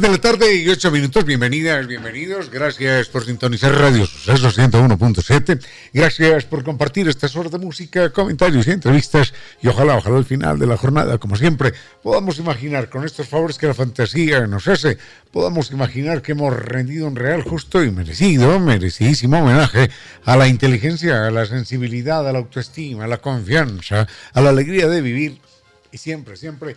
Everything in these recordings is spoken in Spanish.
De la tarde y ocho minutos. Bienvenidas, bienvenidos. Gracias por sintonizar Radio Suceso 101.7. Gracias por compartir estas horas de música, comentarios y entrevistas. Y ojalá, ojalá al final de la jornada, como siempre, podamos imaginar con estos favores que la fantasía nos hace, podamos imaginar que hemos rendido un real, justo y merecido, merecidísimo homenaje a la inteligencia, a la sensibilidad, a la autoestima, a la confianza, a la alegría de vivir y siempre, siempre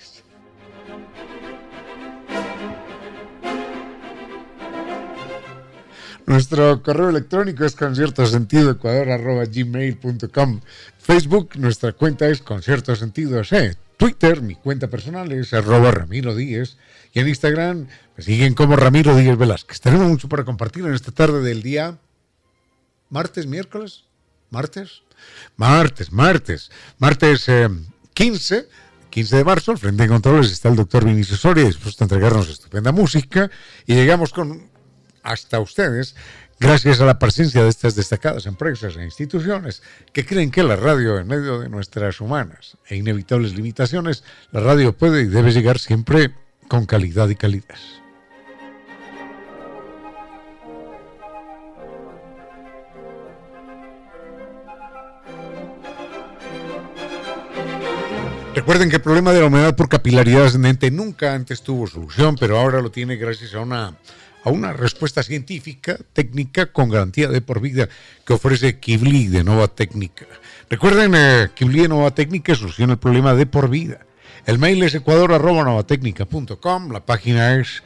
Nuestro correo electrónico es conciertosentidoecuador.gmail.com Facebook, nuestra cuenta es Concierto Sentido C. Twitter, mi cuenta personal es arroba Ramiro Díez. Y en Instagram me siguen como Ramiro Díez Velázquez. Tenemos mucho para compartir en esta tarde del día martes, miércoles, martes, martes, martes, martes 15. Eh, 15 de marzo, al frente de controles está el doctor Vinicius Soria, dispuesto a entregarnos estupenda música. Y llegamos con hasta ustedes gracias a la presencia de estas destacadas empresas e instituciones que creen que la radio, en medio de nuestras humanas e inevitables limitaciones, la radio puede y debe llegar siempre con calidad y calidez. Recuerden que el problema de la humedad por capilaridad ascendente nunca antes tuvo solución, pero ahora lo tiene gracias a una a una respuesta científica, técnica, con garantía de por vida que ofrece Kibli de Nova Técnica. Recuerden, eh, Kibli de Nova Técnica soluciona el problema de por vida. El mail es ecuador.novatecnica.com, la página es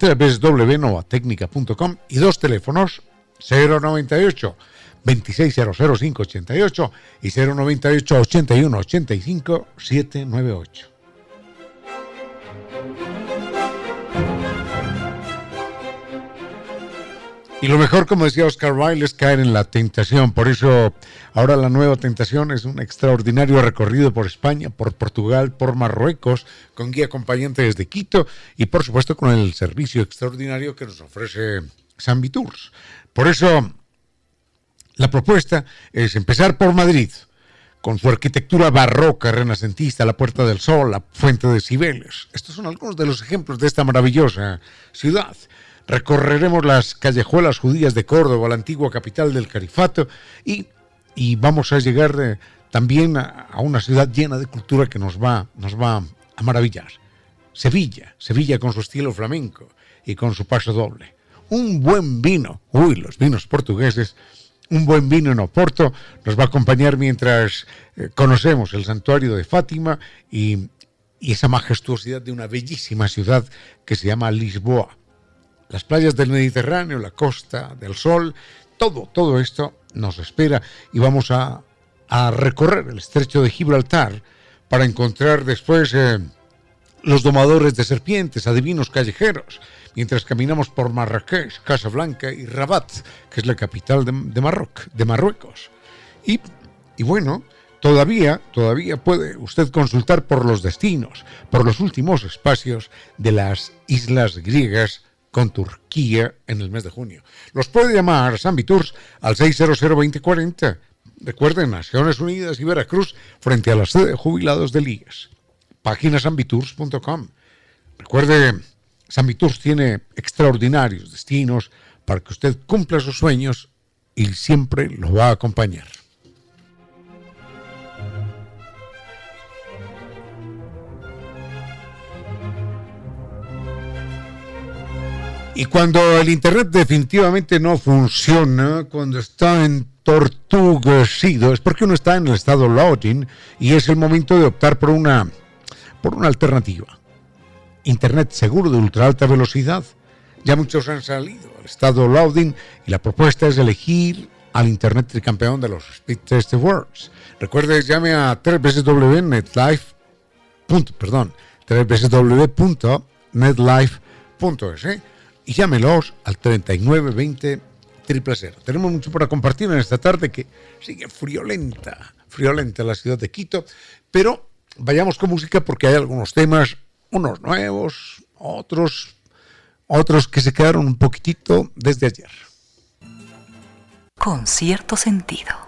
www.novatecnica.com y dos teléfonos 098 2600588 y 098 81 85 798. Y lo mejor, como decía Oscar Wilde, es caer en la tentación. Por eso ahora la nueva tentación es un extraordinario recorrido por España, por Portugal, por Marruecos, con guía acompañante desde Quito y por supuesto con el servicio extraordinario que nos ofrece San Tours. Por eso la propuesta es empezar por Madrid, con su arquitectura barroca, renacentista, la Puerta del Sol, la Fuente de Cibeles. Estos son algunos de los ejemplos de esta maravillosa ciudad. Recorreremos las callejuelas judías de Córdoba, la antigua capital del califato, y, vamos a llegar eh, también a, una ciudad llena de cultura que nos va, nos va a maravillar. Sevilla, Sevilla con su estilo flamenco y con su paso doble. Un buen vino, uy, los vinos portugueses, un buen vino en Oporto nos va a acompañar mientras eh, conocemos el santuario de Fátima y, y esa majestuosidad de una bellísima ciudad que se llama Lisboa las playas del Mediterráneo, la costa del Sol, todo, todo esto nos espera y vamos a, recorrer el estrecho de Gibraltar para encontrar después eh, los domadores de serpientes, adivinos callejeros, mientras caminamos por Marrakech, Casablanca y Rabat, que es la capital de, de Marruecos. Y, y bueno, Todavía, todavía puede usted consultar por los destinos, por los últimos espacios de las islas griegas con Turquía en el mes de junio. Los puede llamar San Tours al 600 2040 Recuerden, Naciones Unidas y Veracruz frente a la sede de jubilados de ligas. Página sambitours.com. Recuerde, Sambitours tiene extraordinarios destinos para que usted cumpla sus sueños y siempre lo va a acompañar. Y cuando el Internet definitivamente no funciona, cuando está entortuguecido, es porque uno está en el estado loading y es el momento de optar por una, por una alternativa. Internet seguro de ultra alta velocidad. Ya muchos han salido al estado loading y la propuesta es elegir al Internet tricampeón de los Speed Test Awards. Recuerde, llame a www.netlife. Perdón, www.netlife.es y llámelos al 3920 000. Tenemos mucho para compartir en esta tarde que sigue friolenta, friolenta la ciudad de Quito, pero vayamos con música porque hay algunos temas, unos nuevos, otros, otros que se quedaron un poquitito desde ayer. Con cierto sentido.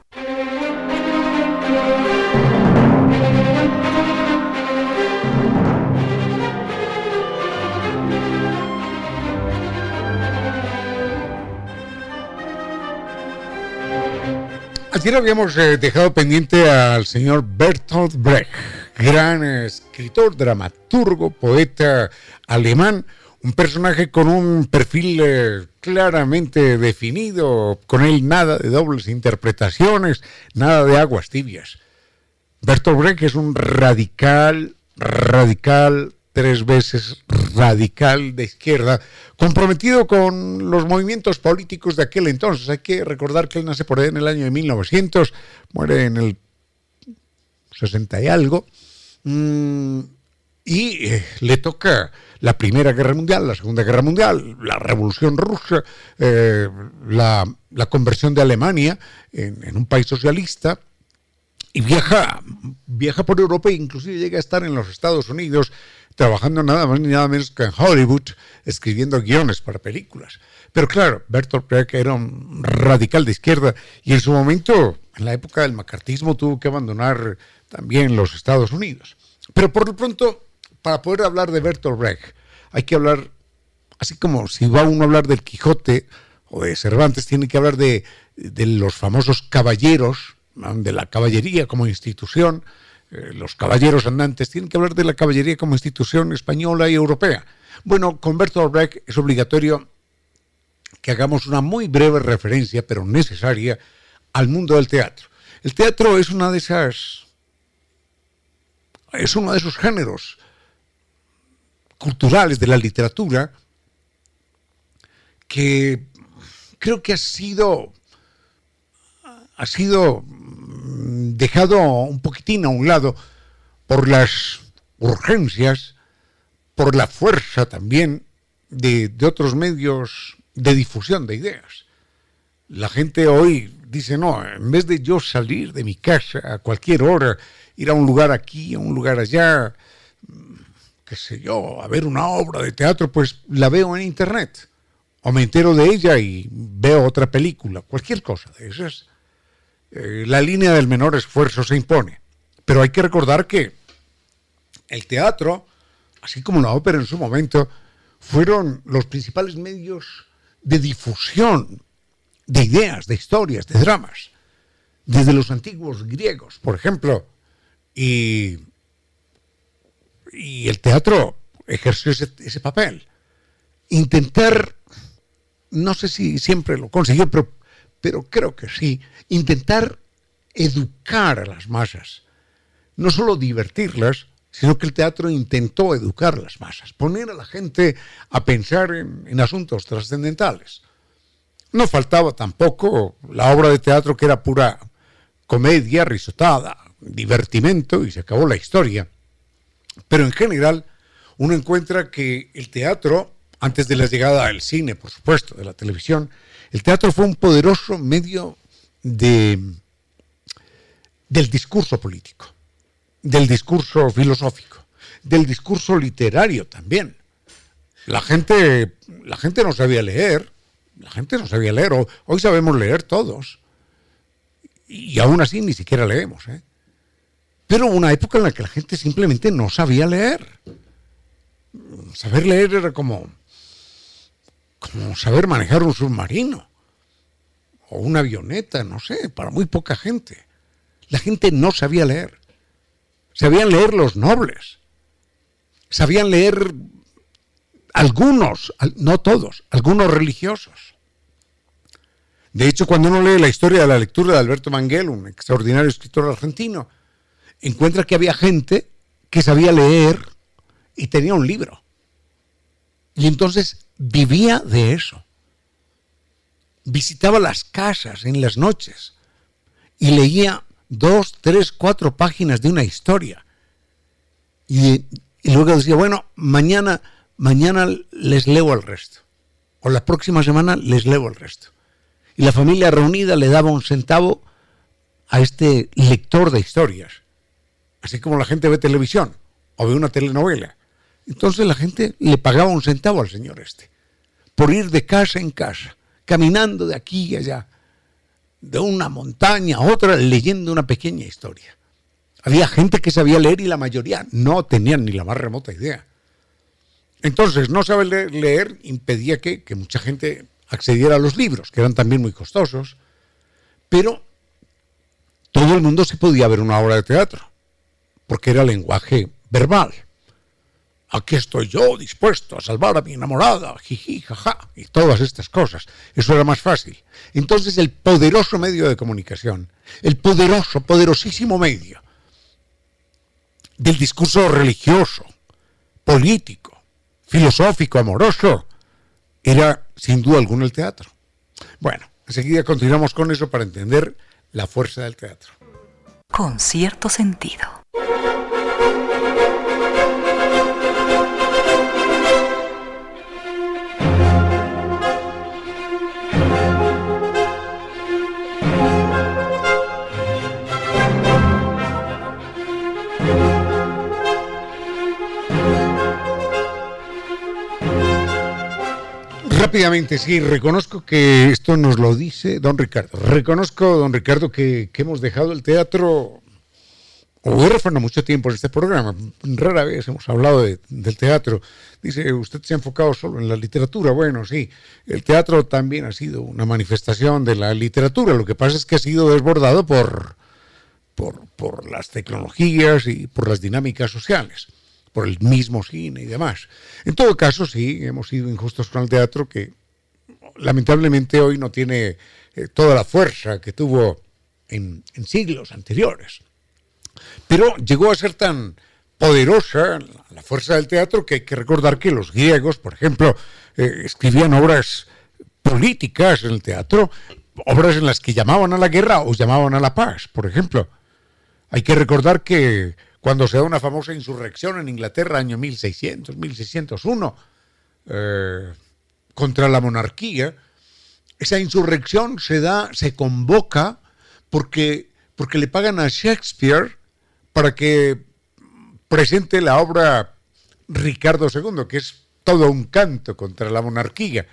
Ayer habíamos eh, dejado pendiente al señor Bertolt Brecht, gran escritor, dramaturgo, poeta alemán, un personaje con un perfil eh, claramente definido, con él nada de dobles interpretaciones, nada de aguas tibias. Bertolt Brecht es un radical, radical, tres veces radical de izquierda, comprometido con los movimientos políticos de aquel entonces. Hay que recordar que él nace por ahí en el año de 1900, muere en el 60 y algo, mm, y eh, le toca la Primera Guerra Mundial, la Segunda Guerra Mundial, la Revolución Rusa, eh, la, conversión de Alemania en, en un país socialista, y viaja, viaja por Europa e inclusive llega a estar en los Estados Unidos trabajando nada más ni nada menos que en Hollywood, escribiendo guiones para películas. Pero claro, Bertolt Brecht era un radical de izquierda y en su momento, en la época del macartismo, tuvo que abandonar también los Estados Unidos. Pero por lo pronto, para poder hablar de Bertolt Brecht, hay que hablar, así como si va uno a hablar del Quijote o de Cervantes, tiene que hablar de, de los famosos caballeros, de la caballería como institución, eh, los caballeros andantes, tienen que hablar de la caballería como institución española y europea. Bueno, con Bertolt Brecht es obligatorio que hagamos una muy breve referencia, pero necesaria, al mundo del teatro. El teatro es una de esas. es uno de esos géneros culturales de la literatura que creo que ha sido ha sido dejado un poquitín a un lado por las urgencias, por la fuerza también de, otros medios de difusión de ideas. La gente hoy dice, no, en vez de yo salir de mi casa a cualquier hora, ir a un lugar aquí, a un lugar allá, qué sé yo, a ver una obra de teatro, pues la veo en internet. O me entero de ella y veo otra película, cualquier cosa de esas. Eh, la línea del menor esfuerzo se impone. Pero hay que recordar que el teatro, así como la ópera en su momento, fueron los principales medios de difusión de ideas, de historias, de dramas, desde los antiguos griegos, por ejemplo, y, el teatro ejerció ese, ese papel. Intentar, no sé si siempre lo consiguió, pero pero creo que sí, intentar educar a las masas, no solo divertirlas, sino que el teatro intentó educar a las masas, poner a la gente a pensar en, asuntos trascendentales. No faltaba tampoco la obra de teatro que era pura comedia, risotada, divertimento y se acabó la historia. Pero en general uno encuentra que el teatro, antes de la llegada al cine, por supuesto, de la televisión, el teatro fue un poderoso medio de, del discurso político, del discurso filosófico, del discurso literario también. La gente, la gente no sabía leer, la gente no sabía leer, hoy sabemos leer todos. y aún así ni siquiera leemos. ¿eh? Pero una época en la que la gente simplemente no sabía leer. Saber leer era como, como saber manejar un submarino o una avioneta, no sé, para muy poca gente. La gente no sabía leer. Sabían leer los nobles. Sabían leer algunos, no todos, algunos religiosos. De hecho, cuando uno lee la historia de la lectura de Alberto Manguel, un extraordinario escritor argentino, encuentra que había gente que sabía leer y tenía un libro. Y entonces vivía de eso. Visitaba las casas en las noches y leía dos, tres, cuatro páginas de una historia. Y, luego decía, bueno, mañana, mañana les leo el resto. O la próxima semana les leo el resto. Y la familia reunida le daba un centavo a este lector de historias así como la gente ve televisión o ve una telenovela. Entonces la gente le pagaba un centavo al señor este, por ir de casa en casa, caminando de aquí y allá, de una montaña a otra, leyendo una pequeña historia. Había gente que sabía leer y la mayoría no tenían ni la más remota idea. Entonces, no saber leer, impedía que, que mucha gente accediera a los libros, que eran también muy costosos, pero todo el mundo se podía ver una obra de teatro porque era lenguaje verbal. Aquí estoy yo dispuesto a salvar a mi enamorada, jiji, jaja, y todas estas cosas. Eso era más fácil. Entonces el poderoso medio de comunicación, el poderoso, poderosísimo medio del discurso religioso, político, filosófico, amoroso, era sin duda alguna el teatro. Bueno, enseguida continuamos con eso para entender la fuerza del teatro. Con cierto sentido. Rápidamente, sí, reconozco que esto nos lo dice don Ricardo. Reconozco, don Ricardo, que, hemos dejado el teatro huérfano mucho tiempo en este programa. Rara vez hemos hablado del teatro. Dice, usted se ha enfocado solo en la literatura. Bueno, sí, el teatro también ha sido una manifestación de la literatura. Lo que pasa es que ha sido desbordado por, por, por las tecnologías y por las dinámicas sociales por el mismo cine y demás. En todo caso, sí, hemos sido injustos con el teatro que lamentablemente hoy no tiene eh, toda la fuerza que tuvo en, siglos anteriores. Pero llegó a ser tan poderosa la fuerza del teatro que hay que recordar que los griegos, por ejemplo, eh, escribían obras políticas en el teatro, obras en las que llamaban a la guerra o llamaban a la paz, por ejemplo. Hay que recordar que cuando se da una famosa insurrección en Inglaterra, año 1600, 1601, eh, contra la monarquía, esa insurrección se da, se convoca porque, porque le pagan a Shakespeare para que presente la obra Ricardo II, que es todo un canto contra la monarquía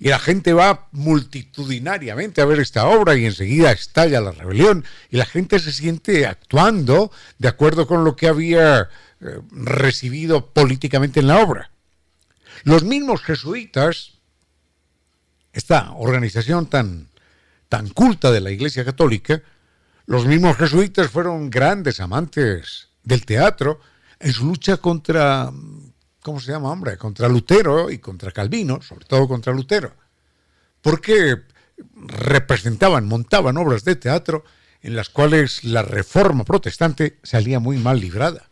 y la gente va multitudinariamente a ver esta obra y enseguida estalla la rebelión y la gente se siente actuando de acuerdo con lo que había eh, recibido políticamente en la obra. Los mismos jesuitas, esta organización tan, tan culta de la Iglesia Católica, los mismos jesuitas fueron grandes amantes del teatro en su lucha contra ¿cómo se llama, hombre? Contra Lutero y contra Calvino, sobre todo contra Lutero, porque representaban, montaban obras de teatro en las cuales la reforma protestante salía muy mal librada.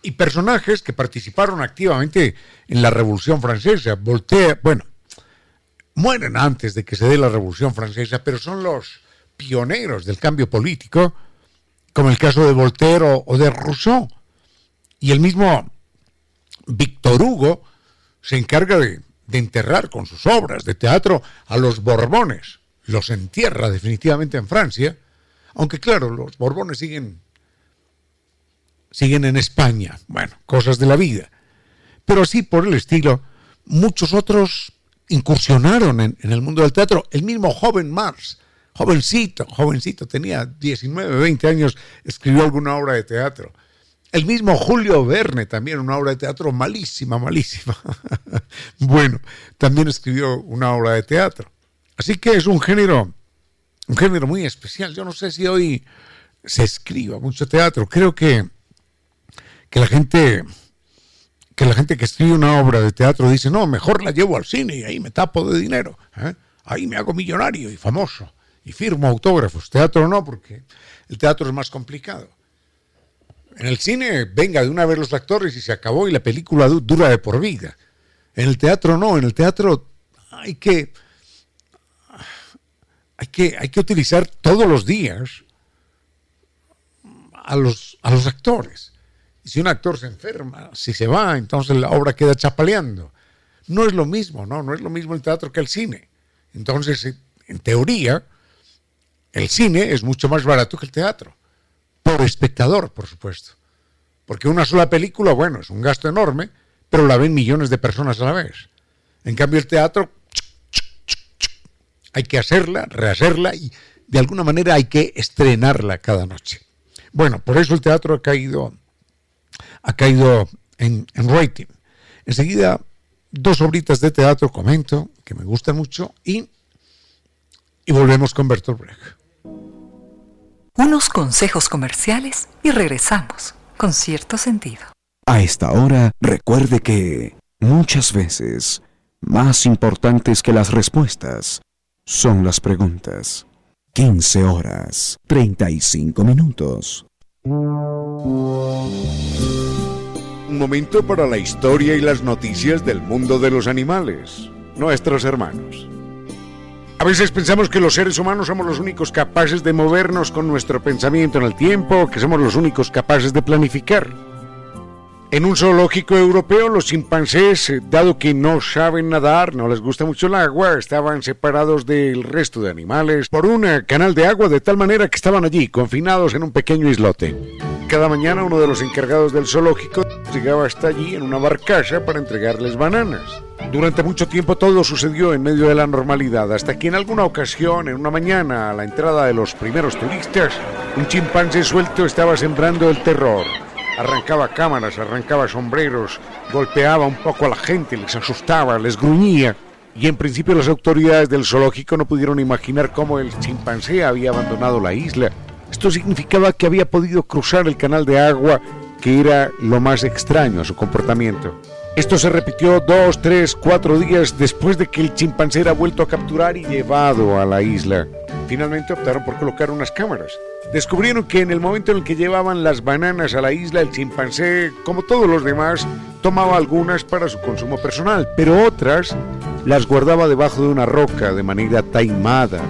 Y personajes que participaron activamente en la Revolución Francesa, Voltaire, bueno, mueren antes de que se dé la Revolución Francesa, pero son los pioneros del cambio político, como el caso de Voltaire o de Rousseau. Y el mismo Víctor Hugo se encarga de, enterrar con sus obras de teatro a los Borbones. Los entierra definitivamente en Francia, aunque claro, los Borbones siguen, siguen en España. Bueno, cosas de la vida. Pero así por el estilo, muchos otros incursionaron en, el mundo del teatro. El mismo joven Mars, jovencito, jovencito, tenía 19, 20 años, escribió alguna obra de teatro. El mismo Julio Verne, también una obra de teatro malísima, malísima. bueno, también escribió una obra de teatro. Así que es un género, un género muy especial. Yo no sé si hoy se escriba mucho teatro. Creo que, que la gente que la gente que escribe una obra de teatro dice, no, mejor la llevo al cine y ahí me tapo de dinero. ¿eh? Ahí me hago millonario y famoso y firmo autógrafos. Teatro no, porque el teatro es más complicado. En el cine, venga de una vez los actores y se acabó y la película dura de por vida. En el teatro no, en el teatro hay que, hay que, hay que utilizar todos los días a los, a los actores. Y si un actor se enferma, si se va, entonces la obra queda chapaleando. No es lo mismo, ¿no? No es lo mismo el teatro que el cine. Entonces, en teoría, el cine es mucho más barato que el teatro por espectador, por supuesto. Porque una sola película, bueno, es un gasto enorme, pero la ven millones de personas a la vez. En cambio, el teatro hay que hacerla, rehacerla y de alguna manera hay que estrenarla cada noche. Bueno, por eso el teatro ha caído, ha caído en, rating. Enseguida, dos obritas de teatro comento que me gustan mucho y, y volvemos con Bertolt Brecht unos consejos comerciales y regresamos con cierto sentido. A esta hora, recuerde que muchas veces más importantes que las respuestas son las preguntas. 15 horas, 35 minutos. Un momento para la historia y las noticias del mundo de los animales, nuestros hermanos. A veces pensamos que los seres humanos somos los únicos capaces de movernos con nuestro pensamiento en el tiempo, que somos los únicos capaces de planificar. En un zoológico europeo, los chimpancés, eh, dado que no saben nadar, no les gusta mucho el agua, estaban separados del resto de animales por un eh, canal de agua de tal manera que estaban allí, confinados en un pequeño islote. Cada mañana uno de los encargados del zoológico llegaba hasta allí en una barcaza para entregarles bananas. Durante mucho tiempo todo sucedió en medio de la normalidad, hasta que en alguna ocasión, en una mañana, a la entrada de los primeros turistas, un chimpancé suelto estaba sembrando el terror. Arrancaba cámaras, arrancaba sombreros, golpeaba un poco a la gente, les asustaba, les gruñía. Y en principio las autoridades del zoológico no pudieron imaginar cómo el chimpancé había abandonado la isla. Esto significaba que había podido cruzar el canal de agua, que era lo más extraño a su comportamiento. Esto se repitió dos, tres, cuatro días después de que el chimpancé era vuelto a capturar y llevado a la isla. Finalmente optaron por colocar unas cámaras. Descubrieron que en el momento en el que llevaban las bananas a la isla, el chimpancé, como todos los demás, tomaba algunas para su consumo personal, pero otras las guardaba debajo de una roca de manera taimada,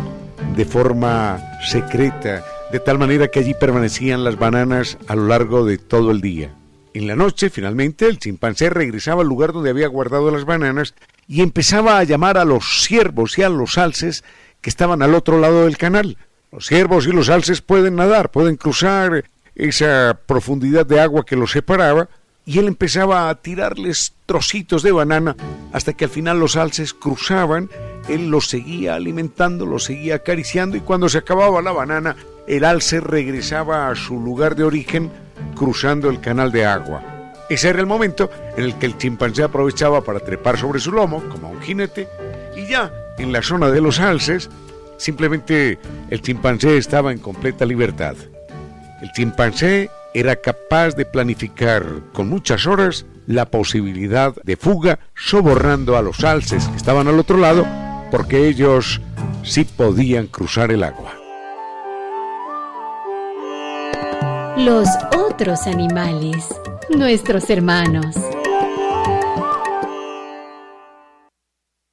de forma secreta, de tal manera que allí permanecían las bananas a lo largo de todo el día. En la noche, finalmente, el chimpancé regresaba al lugar donde había guardado las bananas y empezaba a llamar a los ciervos y a los alces que estaban al otro lado del canal. Los ciervos y los alces pueden nadar, pueden cruzar esa profundidad de agua que los separaba, y él empezaba a tirarles trocitos de banana hasta que al final los alces cruzaban, él los seguía alimentando, los seguía acariciando y cuando se acababa la banana, el alce regresaba a su lugar de origen cruzando el canal de agua. Ese era el momento en el que el chimpancé aprovechaba para trepar sobre su lomo, como un jinete, y ya en la zona de los alces, simplemente el chimpancé estaba en completa libertad. El chimpancé era capaz de planificar con muchas horas la posibilidad de fuga, sobornando a los alces que estaban al otro lado, porque ellos sí podían cruzar el agua. Los otros animales, nuestros hermanos.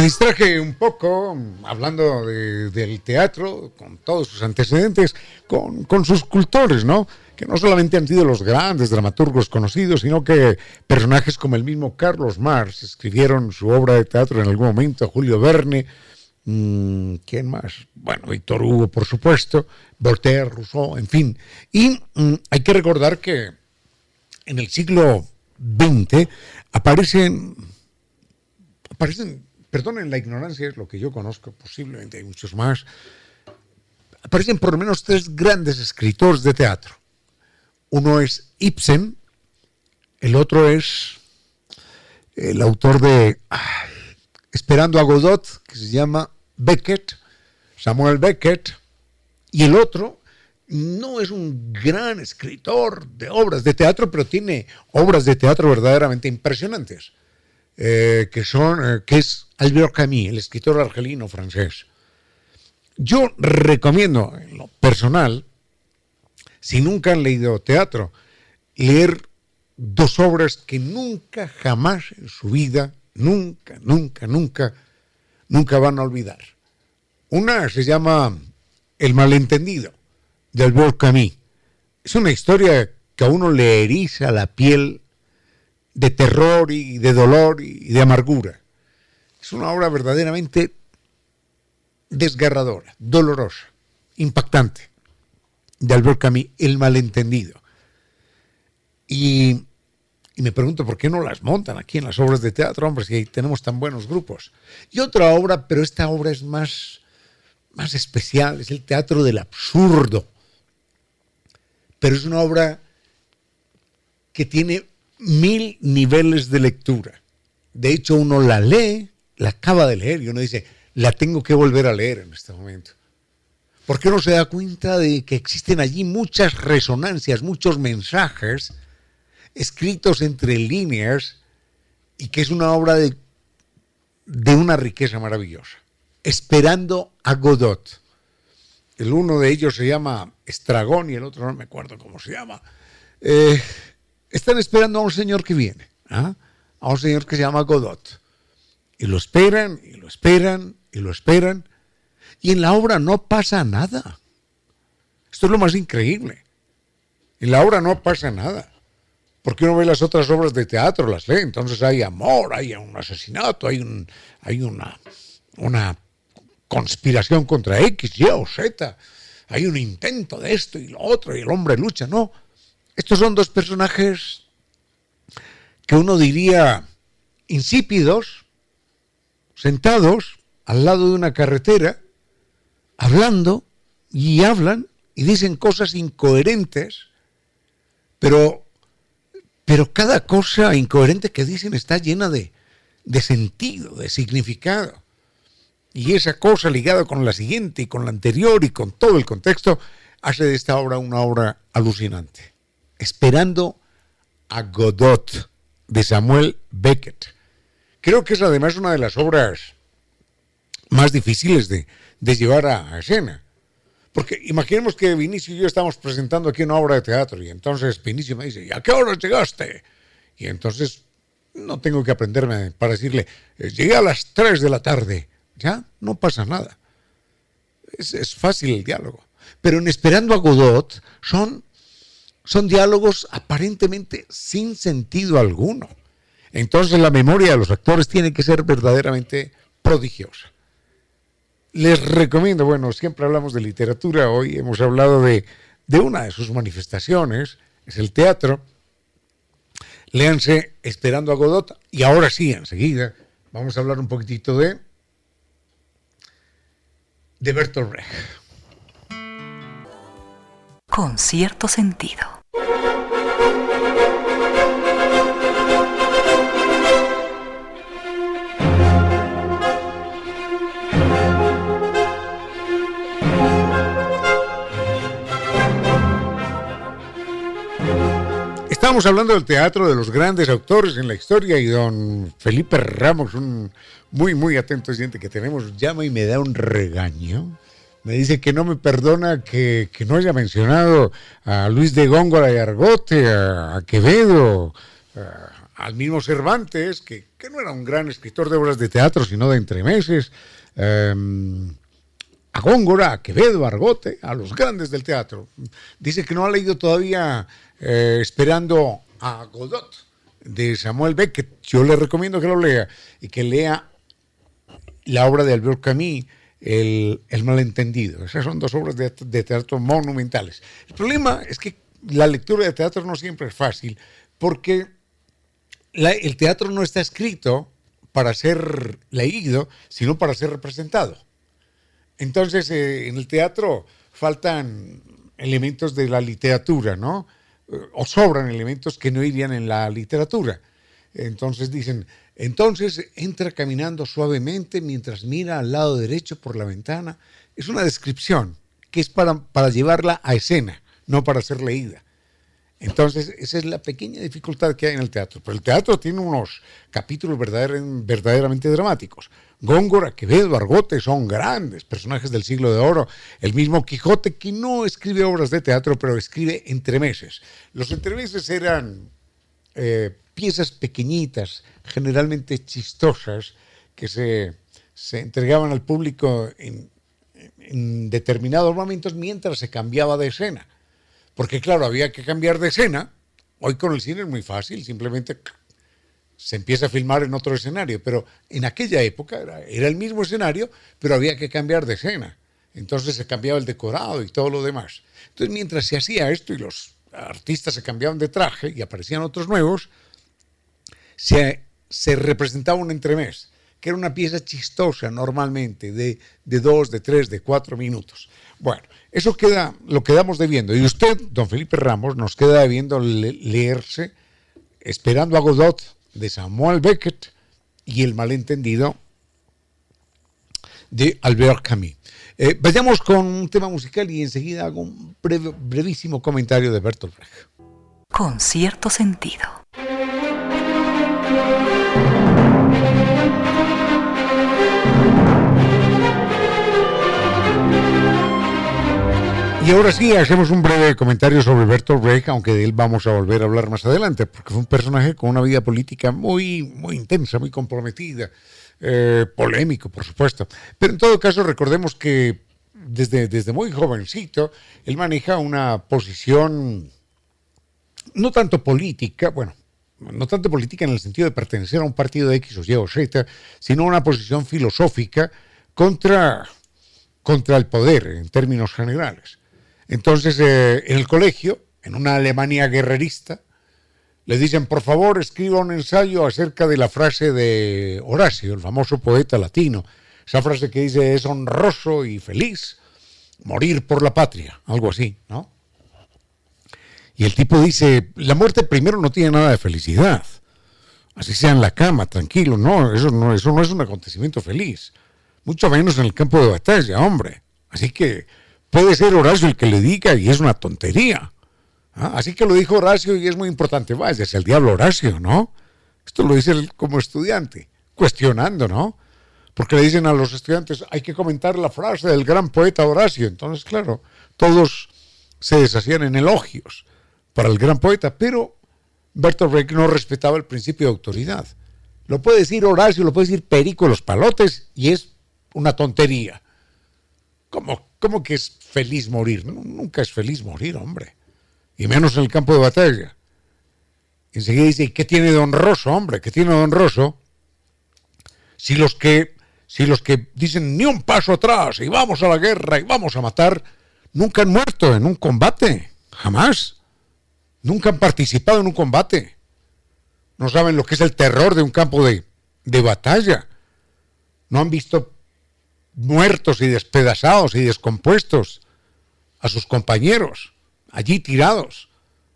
Me distraje un poco, hablando del teatro, con todos sus antecedentes, con, con sus cultores, ¿no? que no solamente han sido los grandes dramaturgos conocidos, sino que personajes como el mismo Carlos Marx escribieron su obra de teatro en algún momento, Julio Verne, mm, ¿quién más? Bueno, Víctor Hugo, por supuesto, Voltaire, Rousseau, en fin. Y mm, hay que recordar que en el siglo XX aparecen, aparecen, perdonen la ignorancia, es lo que yo conozco, posiblemente hay muchos más, aparecen por lo menos tres grandes escritores de teatro. Uno es Ibsen, el otro es el autor de Esperando a Godot, que se llama Beckett, Samuel Beckett, y el otro no es un gran escritor de obras de teatro, pero tiene obras de teatro verdaderamente impresionantes, eh, que son, eh, que es Albert Camus, el escritor argelino francés. Yo recomiendo, en lo personal, si nunca han leído teatro, leer dos obras que nunca, jamás en su vida, nunca, nunca, nunca, nunca van a olvidar. Una se llama El malentendido, de Albert Camus. Es una historia que a uno le eriza la piel de terror y de dolor y de amargura. Es una obra verdaderamente desgarradora, dolorosa, impactante de Albert Camus, El malentendido. Y, me pregunto por qué no las montan aquí en las obras de teatro, hombre, si tenemos tan buenos grupos. Y otra obra, pero esta obra es más, más especial, es el teatro del absurdo. Pero es una obra que tiene mil niveles de lectura. De hecho, uno la lee, la acaba de leer y uno dice, la tengo que volver a leer en este momento. ¿Por qué no se da cuenta de que existen allí muchas resonancias, muchos mensajes escritos entre líneas y que es una obra de, de una riqueza maravillosa? Esperando a Godot. El uno de ellos se llama Estragón y el otro no me acuerdo cómo se llama. Eh, están esperando a un señor que viene, ¿ah? a un señor que se llama Godot. Y lo esperan, y lo esperan, y lo esperan, y en la obra no pasa nada. Esto es lo más increíble. En la obra no pasa nada. Porque uno ve las otras obras de teatro, las lee, entonces hay amor, hay un asesinato, hay, un, hay una, una conspiración contra X, Y o Z, hay un intento de esto y lo otro, y el hombre lucha. No, estos son dos personajes que uno diría insípidos, sentados al lado de una carretera, hablando y hablan y dicen cosas incoherentes, pero, pero cada cosa incoherente que dicen está llena de, de sentido, de significado. Y esa cosa ligada con la siguiente y con la anterior y con todo el contexto hace de esta obra una obra alucinante. Esperando a Godot de Samuel Beckett. Creo que es además una de las obras más difíciles de, llevar a, escena. Porque imaginemos que Vinicio y yo estamos presentando aquí una obra de teatro y entonces Vinicio me dice, ¿y a qué hora llegaste? Y entonces no tengo que aprenderme para decirle, eh, llegué a las 3 de la tarde. Ya, no pasa nada. Es, es fácil el diálogo. Pero en Esperando a Godot son, son diálogos aparentemente sin sentido alguno. Entonces la memoria de los actores tiene que ser verdaderamente prodigiosa les recomiendo, bueno, siempre hablamos de literatura, hoy hemos hablado de, una de sus manifestaciones, es el teatro. Léanse Esperando a Godot y ahora sí, enseguida, vamos a hablar un poquitito de, de Bertolt Brecht. Con cierto sentido. Estamos hablando del teatro de los grandes autores en la historia y don Felipe Ramos, un muy, muy atento oyente que tenemos, llama y me da un regaño. Me dice que no me perdona que, no haya mencionado a Luis de Góngora y Argote, a, Quevedo, al mismo Cervantes, que, no era un gran escritor de obras de teatro, sino de entremeses, em, a Góngora, a Quevedo, a Argote, a los grandes del teatro. Dice que no ha leído todavía eh, esperando a Godot de Samuel Beckett. Yo le recomiendo que lo lea y que lea la obra de Albert Camus, El, Malentendido. Esas son dos obras de, teatro monumentales. El problema es que la lectura de teatro no siempre es fácil, porque el teatro no está escrito para ser leído, sino para ser representado. Entonces, eh, en el teatro faltan elementos de la literatura, ¿no? O sobran elementos que no irían en la literatura. Entonces dicen, entonces entra caminando suavemente mientras mira al lado derecho por la ventana. Es una descripción que es para, para llevarla a escena, no para ser leída. Entonces, esa es la pequeña dificultad que hay en el teatro. Pero el teatro tiene unos capítulos verdaderamente dramáticos. Góngora, Quevedo, Argote son grandes personajes del siglo de oro. El mismo Quijote, que no escribe obras de teatro, pero escribe entremeses. Los entremeses eran eh, piezas pequeñitas, generalmente chistosas, que se, entregaban al público en determinados momentos mientras se cambiaba de escena. Porque claro, había que cambiar de escena. Hoy con el cine es muy fácil, simplemente se empieza a filmar en otro escenario, pero en aquella época era, el mismo escenario, pero había que cambiar de escena. Entonces se cambiaba el decorado y todo lo demás. Entonces mientras se hacía esto y los artistas se cambiaban de traje y aparecían otros nuevos, se, se representaba un entremés, que era una pieza chistosa normalmente, de, de dos, de tres, de cuatro minutos. Bueno, eso queda, lo quedamos debiendo. Y usted, don Felipe Ramos, nos queda debiendo leerse Esperando a Godot de Samuel Beckett y El malentendido de Albert Camus. Eh, vayamos con un tema musical y enseguida hago un brevísimo comentario de Bertolt Brecht. Con cierto sentido. Y ahora sí, hacemos un breve comentario sobre Bertolt Brecht, aunque de él vamos a volver a hablar más adelante, porque fue un personaje con una vida política muy, muy intensa, muy comprometida, eh, polémico, por supuesto. Pero en todo caso, recordemos que desde, desde muy jovencito, él maneja una posición no tanto política, bueno, no tanto política en el sentido de pertenecer a un partido de X o Y o Z, sino una posición filosófica contra, contra el poder en términos generales. Entonces, eh, en el colegio, en una Alemania guerrerista, le dicen, por favor, escriba un ensayo acerca de la frase de Horacio, el famoso poeta latino. Esa frase que dice, es honroso y feliz morir por la patria, algo así, ¿no? Y el tipo dice, la muerte primero no tiene nada de felicidad. Así sea en la cama, tranquilo, no, eso no, eso no es un acontecimiento feliz. Mucho menos en el campo de batalla, hombre. Así que Puede ser Horacio el que le diga y es una tontería. ¿Ah? Así que lo dijo Horacio y es muy importante. Vaya, es el diablo Horacio, ¿no? Esto lo dice él como estudiante, cuestionando, ¿no? Porque le dicen a los estudiantes, hay que comentar la frase del gran poeta Horacio. Entonces, claro, todos se deshacían en elogios para el gran poeta, pero Bertolt Brecht no respetaba el principio de autoridad. Lo puede decir Horacio, lo puede decir Perico los palotes y es una tontería. ¿Cómo, ¿Cómo que es feliz morir? nunca es feliz morir, hombre. Y menos en el campo de batalla. enseguida dice, ¿qué tiene de honroso, hombre? ¿Qué tiene de honroso? Si los que, si los que dicen ni un paso atrás y vamos a la guerra y vamos a matar, nunca han muerto en un combate. Jamás. Nunca han participado en un combate. No saben lo que es el terror de un campo de, de batalla. No han visto muertos y despedazados y descompuestos a sus compañeros, allí tirados,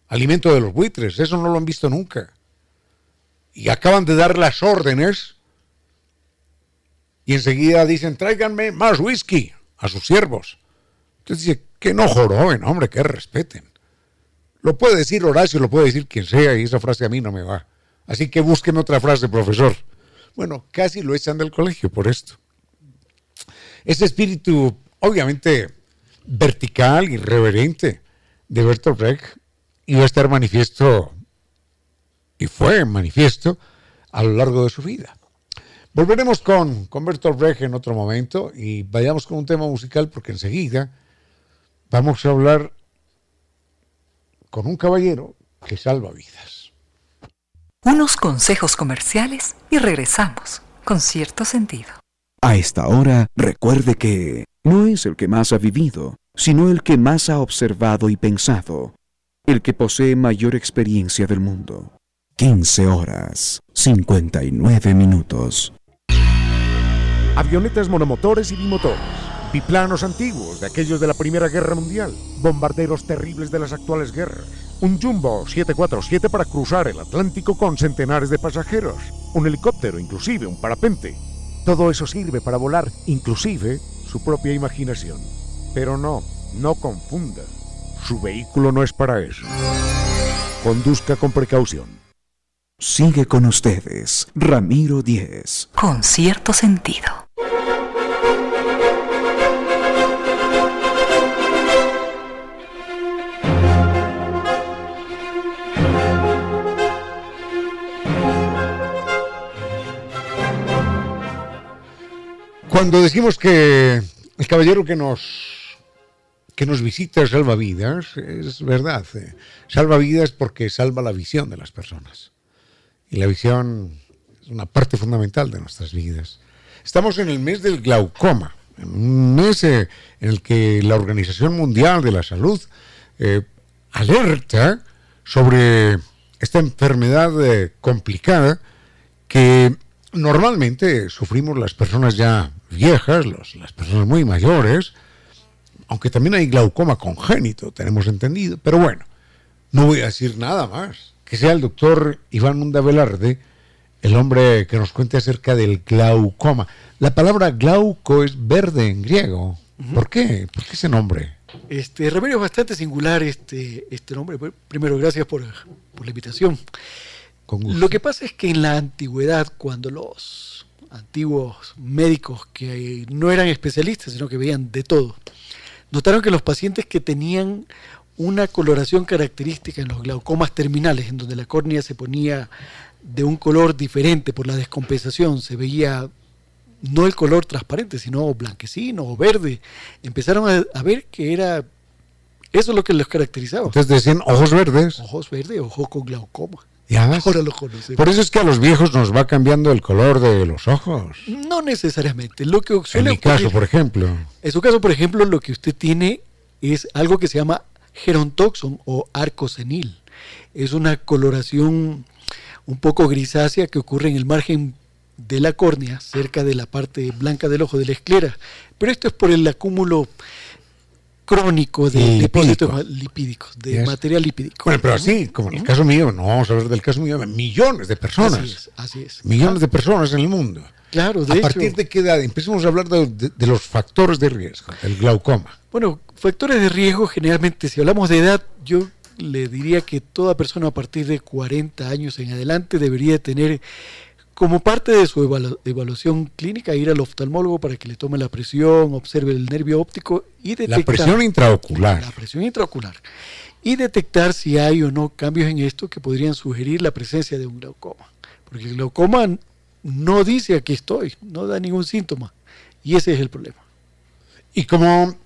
alimento de los buitres, eso no lo han visto nunca. Y acaban de dar las órdenes y enseguida dicen, tráiganme más whisky a sus siervos. Entonces dice, que no joroben, hombre, que respeten. Lo puede decir Horacio, lo puede decir quien sea, y esa frase a mí no me va. Así que busquen otra frase, profesor. Bueno, casi lo echan del colegio por esto. Ese espíritu, obviamente, vertical y reverente de Bertolt Brecht iba a estar manifiesto y fue manifiesto a lo largo de su vida. Volveremos con, con Bertolt Brecht en otro momento y vayamos con un tema musical porque enseguida vamos a hablar con un caballero que salva vidas. Unos consejos comerciales y regresamos con cierto sentido. A esta hora, recuerde que no es el que más ha vivido, sino el que más ha observado y pensado, el que posee mayor experiencia del mundo. 15 horas, 59 minutos. Avionetas monomotores y bimotores. Biplanos antiguos, de aquellos de la Primera Guerra Mundial. Bombarderos terribles de las actuales guerras. Un Jumbo 747 para cruzar el Atlántico con centenares de pasajeros. Un helicóptero, inclusive un parapente. Todo eso sirve para volar, inclusive su propia imaginación. Pero no, no confunda. Su vehículo no es para eso. Conduzca con precaución. Sigue con ustedes, Ramiro Díez. Con cierto sentido. Cuando decimos que el caballero que nos, que nos visita salva vidas, es verdad. eh. Salva vidas porque salva la visión de las personas. Y la visión es una parte fundamental de nuestras vidas. Estamos en el mes del glaucoma, un mes eh, en el que la Organización Mundial de la Salud eh, alerta sobre esta enfermedad complicada que normalmente sufrimos las personas ya viejas, los- las personas muy mayores, aunque también hay glaucoma congénito, tenemos entendido, pero bueno, no voy a decir nada más. Que sea el doctor Iván Munda Velarde, el hombre que nos cuente acerca del glaucoma. La palabra glauco es verde en griego. ¿Por qué? ¿Por qué ese nombre? Este, Ramiro es bastante singular este, este nombre. Primero, gracias por, por la invitación. Con gusto. Lo que pasa es que en la antigüedad, cuando los antiguos médicos que no eran especialistas, sino que veían de todo, notaron que los pacientes que tenían una coloración característica en los glaucomas terminales, en donde la córnea se ponía de un color diferente por la descompensación, se veía no el color transparente, sino blanquecino o verde, empezaron a, a ver que era eso lo que los caracterizaba. Entonces decían ojos verdes. Ojos verdes, ojos con glaucoma. Ya ves. Ahora lo conocemos. Por eso es que a los viejos nos va cambiando el color de los ojos. No necesariamente. Lo que En mi caso, ocurrir- por ejemplo. en su caso, por ejemplo, lo que usted tiene es algo que se llama gerontoxon o arco senil. Es una coloración un poco grisácea que ocurre en el margen de la córnea, cerca de la parte blanca del ojo de la esclera. Pero esto es por el acúmulo crónico de Lipídico. depósitos lipídicos, de Yes. material lipídico. Bueno, pero así, como en el caso mío, no vamos a hablar del caso mío, millones de personas. Así es, así es. Millones de personas en el mundo. Claro, de ¿A hecho- partir de qué edad? Empecemos a hablar de, de- de los factores de riesgo, del glaucoma. Bueno, factores de riesgo generalmente, si hablamos de edad, yo le diría que toda persona a partir de 40 años en adelante debería tener como parte de su evalu- evaluación clínica ir al oftalmólogo para que le tome la presión, observe el nervio óptico y detectar La presión intraocular. la presión intraocular y detectar si hay o no cambios en esto que podrían sugerir la presencia de un glaucoma. Porque el glaucoma no dice aquí estoy, no da ningún síntoma y ese es el problema. Y como,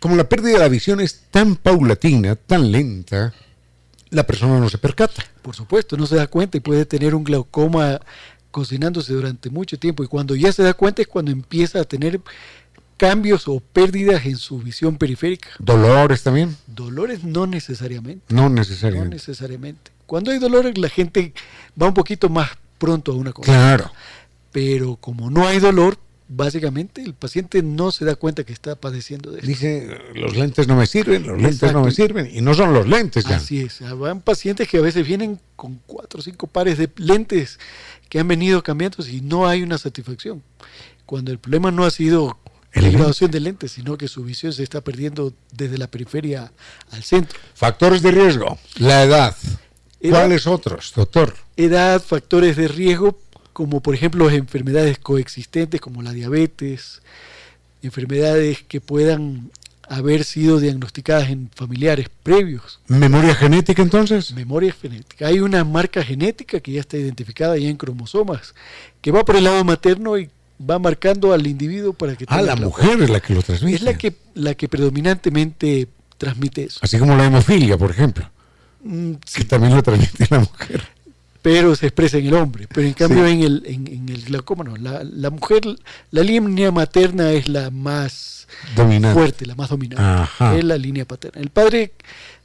como la pérdida de la visión es tan paulatina, tan lenta, la persona no se percata. Por supuesto, no se da cuenta y puede tener un glaucoma cocinándose durante mucho tiempo y cuando ya se da cuenta es cuando empieza a tener cambios o pérdidas en su visión periférica. Dolores también, Dolores no necesariamente, no no necesariamente. necesariamente. Cuando hay dolores la gente va un poquito más pronto a una cosa. Claro. Pero como no hay dolor, básicamente el paciente no se da cuenta que está padeciendo de esto. Dice, los lentes no me sirven, los lentes no me sirven. Y no son los lentes ya. Así es, van pacientes que a veces vienen con cuatro o cinco pares de lentes que han venido cambiando y no hay una satisfacción. Cuando el problema no ha sido la lente. graduación de lentes, sino que su visión se está perdiendo desde la periferia al centro. Factores de riesgo, la edad. Edad. ¿Cuáles otros, doctor? Edad, factores de riesgo, como por ejemplo enfermedades coexistentes como la diabetes, enfermedades que puedan haber sido diagnosticadas en familiares previos. ¿Memoria genética entonces? Memoria genética. Hay una marca genética que ya está identificada ya en cromosomas, que va por el lado materno y va marcando al individuo para que... Ah, la mujer es la que lo transmite. Es la que, la que predominantemente transmite eso. Así como la hemofilia, por ejemplo. Mm, que también lo transmite la mujer. Pero se expresa en el hombre. Pero en cambio en, el, en, el glaucoma no. La, la, mujer, la línea materna es la más fuerte, la más dominante. Es la línea paterna. El padre,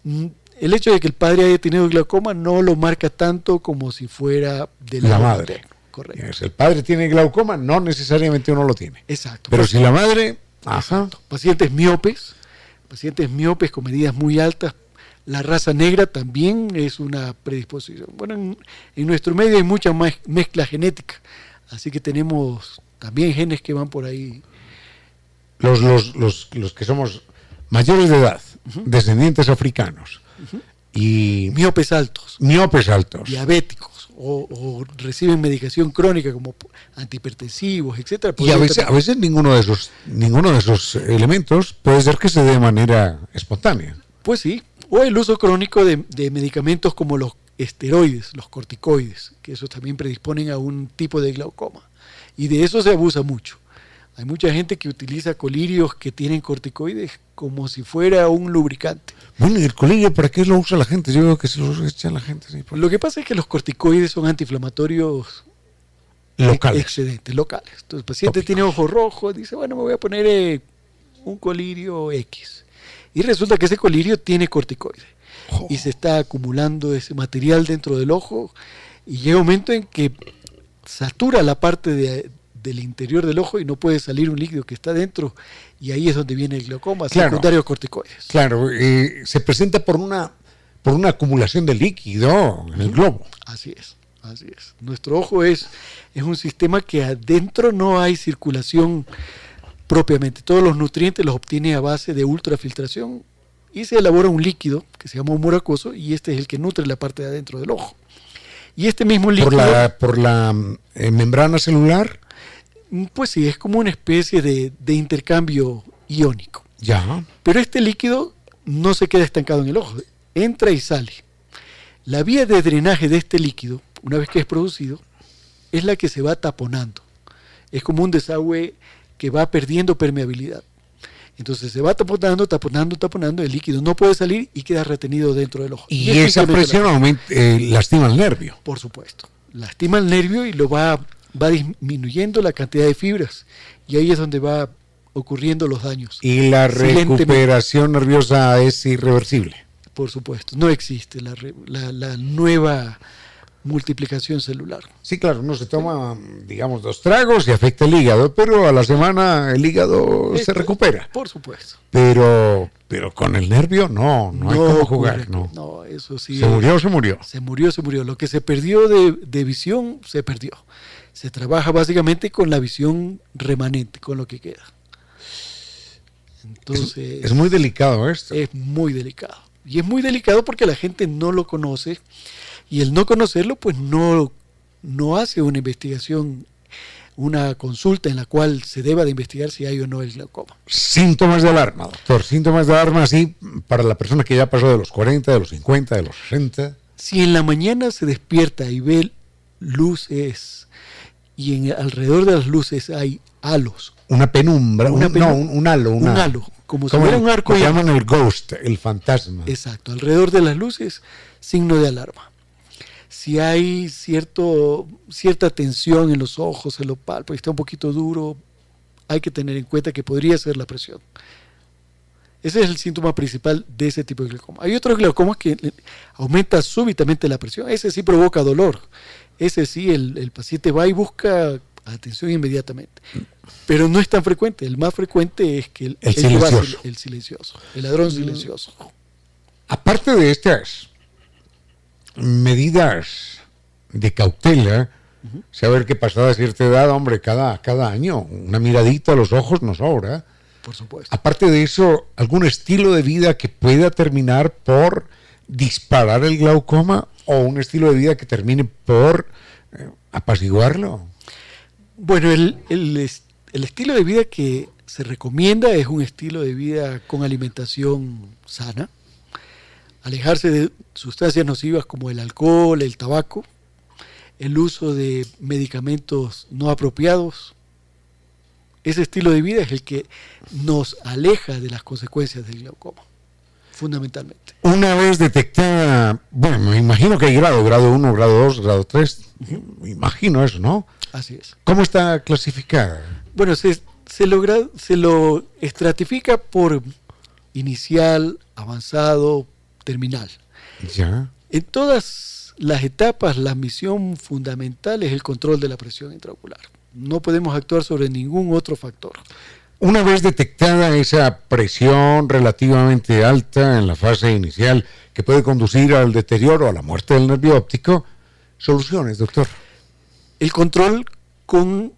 mm, el hecho de que el padre haya tenido glaucoma no lo marca tanto como si fuera de la, madre. Correcto. el padre tiene glaucoma, no necesariamente uno lo tiene. Exacto. Pero si la madre... Pacientes miopes, pacientes miopes con medidas muy altas la raza negra también es una predisposición. Bueno, en, nuestro medio hay mucha mezcla genética, así que tenemos también genes que van por ahí. Los, los, los, los que somos mayores de edad, descendientes africanos, y miopes altos, miopes altos, diabéticos, o, reciben medicación crónica como antihipertensivos, etcétera. Y a veces, a veces ninguno de esos, ninguno de esos elementos puede ser que se dé de manera espontánea. Pues sí, o el uso crónico de, medicamentos como los esteroides, los corticoides, que esos también predisponen a un tipo de glaucoma. Y de eso se abusa mucho. Hay mucha gente que utiliza colirios que tienen corticoides como si fuera un lubricante. Bueno, ¿y el colirio para qué lo usa la gente? Yo veo que se lo echa la gente. Lo que pasa es que los corticoides son antiinflamatorios locales. excedentes, locales. Entonces el paciente tiene ojo rojo, dice, bueno, me voy a poner eh, un colirio X. Y resulta que ese colirio tiene corticoides. Y se está acumulando ese material dentro del ojo y llega un momento en que satura la parte del interior del ojo y no puede salir un líquido que está dentro y ahí es donde viene el glaucoma claro, secundario corticoides. Claro, eh, se presenta por una por una acumulación de líquido en el globo. Así es, así es. Nuestro ojo es, es un sistema que adentro no hay circulación propiamente. Todos los nutrientes los obtiene a base de ultrafiltración y se elabora un líquido que se llama humor acuoso y este es el que nutre la parte de adentro del ojo. Y este mismo líquido... ¿Por la, por la eh, membrana celular? Mm, pues sí, es como una especie de, de intercambio iónico. Ya. Pero este líquido no se queda estancado en el ojo, entra y sale. La vía de drenaje de este líquido, una vez que es producido, es la que se va taponando. Es como un desagüe que va perdiendo permeabilidad. Entonces se va taponando, taponando, taponando, el líquido no puede salir y queda retenido dentro del ojo. Y, esa presión eh, lastima el nervio. Por supuesto. Lastima el nervio y lo va, va disminuyendo la cantidad de fibras. Y ahí es donde va ocurriendo los daños. ¿Y la recuperación nerviosa es irreversible? Por supuesto. No existe la, la nueva multiplicación celular. Sí, claro, no se toma, digamos, dos tragos y afecta el hígado, pero a la semana el hígado se recupera. Por supuesto. Pero, pero con el nervio no, no, hay cómo jugar. No. no, eso sí. Se murió, se murió. Se murió, se murió. Lo que se perdió de, de visión, se perdió. Se trabaja básicamente con la visión remanente, con lo que queda. Entonces. Es, muy delicado esto. Es muy delicado. Y es muy delicado porque la gente no lo conoce y el no conocerlo, pues no, no hace una investigación, una consulta en la cual se deba de investigar si hay o no el glaucoma. Síntomas de alarma, doctor. Síntomas de alarma así para la persona que ya pasó de los 40, de los 50, de los 60. Si en la mañana se despierta y ve luces y en, alrededor de las luces hay halos. Una penumbra, un, no, un, halo. un halo, como, si fuera un arco. llaman el ghost, el fantasma. Exacto, alrededor de las luces, signo de alarma si hay cierto, cierta tensión en los ojos, en los palpos, y está un poquito duro, hay que tener en cuenta que podría ser la presión. Ese es el síntoma principal de ese tipo de glaucoma. Hay otros glaucomas que aumenta súbitamente la presión. Ese sí provoca dolor. Ese sí, el, paciente va y busca atención inmediatamente. Pero no es tan frecuente. El más frecuente es que el, el, silencioso. el silencioso, el ladrón silencioso. Aparte de estas medidas de cautela, saber que pasada cierta edad, hombre, cada, cada año, una miradita a los ojos nos sobra. Por supuesto. Aparte de eso, algún estilo de vida que pueda terminar por disparar el glaucoma o un estilo de vida que termine por eh, apaciguarlo. Bueno, el, el, el estilo de vida que se recomienda es un estilo de vida con alimentación sana, alejarse de sustancias nocivas como el alcohol, el tabaco, el uso de medicamentos no apropiados. Ese estilo de vida es el que nos aleja de las consecuencias del glaucoma, fundamentalmente. Una vez detectada, bueno, me imagino que hay grado, grado 1, grado 2, grado 3, me imagino eso, ¿no? Así es. ¿Cómo está clasificada? Bueno, se, se, logra, se lo estratifica por inicial, avanzado, terminal. Ya. En todas las etapas, la misión fundamental es el control de la presión intraocular. No podemos actuar sobre ningún otro factor. Una vez detectada esa presión relativamente alta en la fase inicial que puede conducir al deterioro, a la muerte del nervio óptico, soluciones, doctor. El control con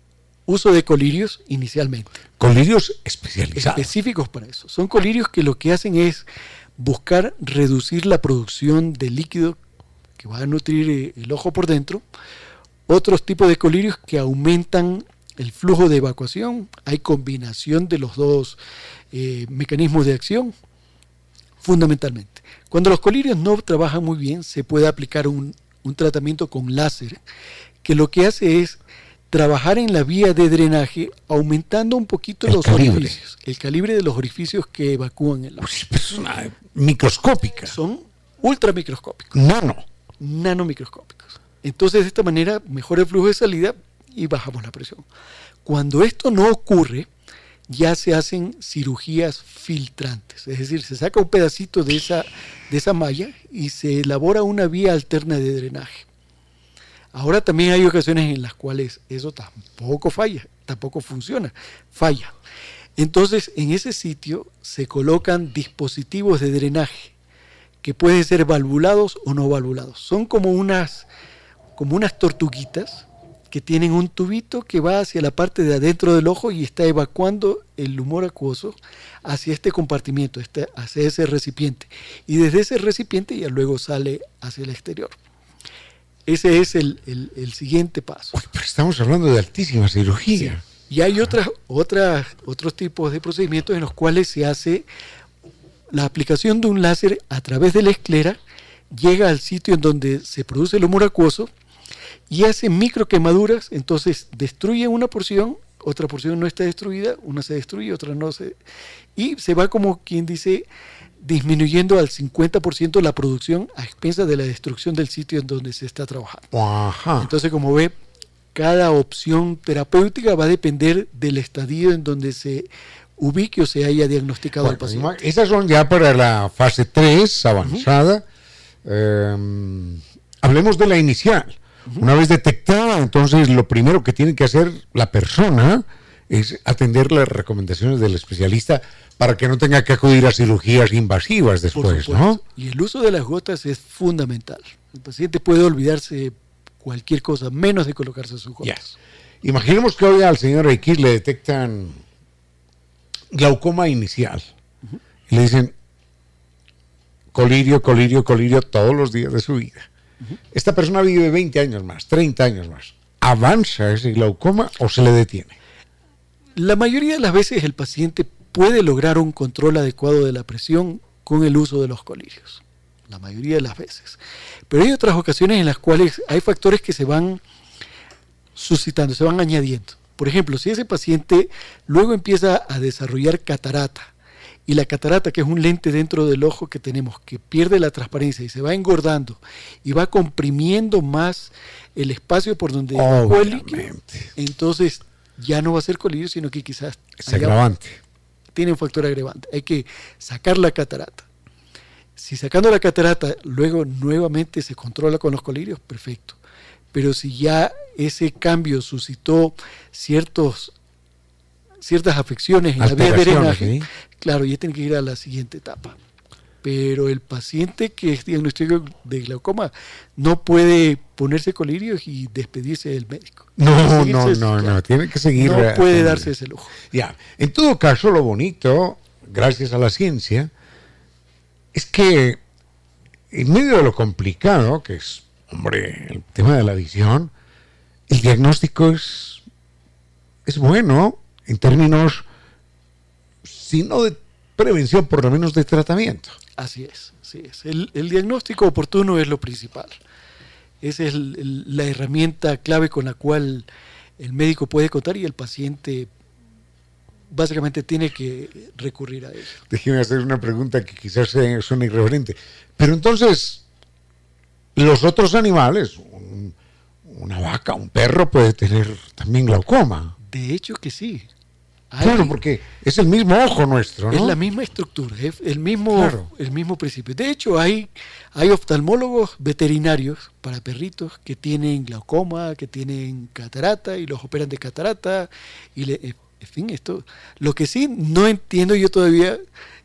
uso de colirios inicialmente. Colirios especializados. Específicos para eso. Son colirios que lo que hacen es buscar reducir la producción de líquido que va a nutrir eh, el ojo por dentro. Otros tipos de colirios que aumentan el flujo de evacuación. Hay combinación de los dos eh, mecanismos de acción, fundamentalmente. Cuando los colirios no trabajan muy bien, se puede aplicar un, un tratamiento con láser, que lo que hace es trabajar en la vía de drenaje aumentando un poquito El los calibre. orificios, el calibre de los orificios que evacúan el. Uy, pues es una microscópica. Son ultramicroscópicos, Nano. nanomicroscópicos. Entonces, de esta manera, mejora el flujo de salida y bajamos la presión. Cuando esto no ocurre, ya se hacen cirugías filtrantes, es decir, se saca un pedacito de esa, de esa malla y se elabora una vía alterna de drenaje. Ahora también hay ocasiones en las cuales eso tampoco falla, tampoco funciona, falla. Entonces, en ese sitio se colocan dispositivos de drenaje que pueden ser valvulados o no valvulados. Son como unas, como unas tortuguitas que tienen un tubito que va hacia la parte de adentro del ojo y está evacuando el humor acuoso hacia este compartimiento, este- hacia ese recipiente. Y desde ese recipiente ya luego sale hacia el exterior. Ese es el, el- el siguiente paso. Uy, pero estamos hablando de altísima cirugía. Y hay otras, otras, otros tipos de procedimientos en los cuales se hace la aplicación de un láser a través de la esclera, llega al sitio en donde se produce el humor acuoso y hace micro quemaduras, entonces destruye una porción, otra porción no está destruida, una se destruye, otra no se... Y se va como quien dice disminuyendo al 50% la producción a expensas de la destrucción del sitio en donde se está trabajando. Ajá. Entonces, como ve, cada opción terapéutica va a depender del estadio en donde se ubique o se haya diagnosticado al Bueno, paciente. ima- esas son ya para la fase 3 avanzada. Eh, hablemos de la inicial. Una vez detectada, entonces lo primero que tiene que hacer la persona es atender las recomendaciones del especialista para que no tenga que acudir a cirugías invasivas después. ¿no? Y el uso de las gotas es fundamental. El paciente puede olvidarse de cualquier cosa, menos de colocarse sus gotas. Imaginemos que hoy al señor X le detectan glaucoma inicial. Y le dicen colirio, colirio, colirio todos los días de su vida. Esta persona vive 20 años más, 30 años más. ¿Avanza ese glaucoma o se le detiene? La mayoría de las veces el paciente puede lograr un control adecuado de la presión con el uso de los colirios. La mayoría de las veces. Pero hay otras ocasiones en las cuales hay factores que se van suscitando, se van añadiendo. Por ejemplo, si ese paciente luego empieza a desarrollar catarata, y la catarata, que es un lente dentro del ojo que tenemos, que pierde la transparencia y se va engordando y va comprimiendo más el espacio por donde evacúa el líquido, entonces ya no va a ser colirio, sino que quizás Es agravante. tiene un factor agravante. Hay que sacar la catarata. Si sacando la catarata luego nuevamente se controla con los colirios, perfecto. Pero si ya ese cambio suscitó ciertos, ciertas afecciones en la vía de drenaje, ¿sí? claro, ya tiene que ir a la siguiente etapa. Pero el paciente que es diagnosticado de glaucoma no puede ponerse colirios y despedirse del médico. No, no, no, no, claro, tiene que seguir. No puede darse ese lujo. Ya, en todo caso, lo bonito, gracias a la ciencia, es que en medio de lo complicado, que es, hombre, el tema de la visión, el diagnóstico es, es bueno en términos sino de prevención, por lo menos de tratamiento. Así es, así es. El, diagnóstico oportuno es lo principal. Esa es la herramienta clave con la cual el médico puede contar y el paciente básicamente tiene que recurrir a ello. Déjeme hacer una pregunta que quizás suene irreverente. Pero entonces, los otros animales, una vaca, un perro puede tener también glaucoma. De hecho que sí. Claro, porque es el mismo ojo nuestro, ¿no? Es la misma estructura, es el mismo, el mismo principio. De hecho, hay, hay oftalmólogos veterinarios para perritos que tienen glaucoma, que tienen catarata y los operan de catarata y le, en fin, esto, lo que sí no entiendo yo todavía,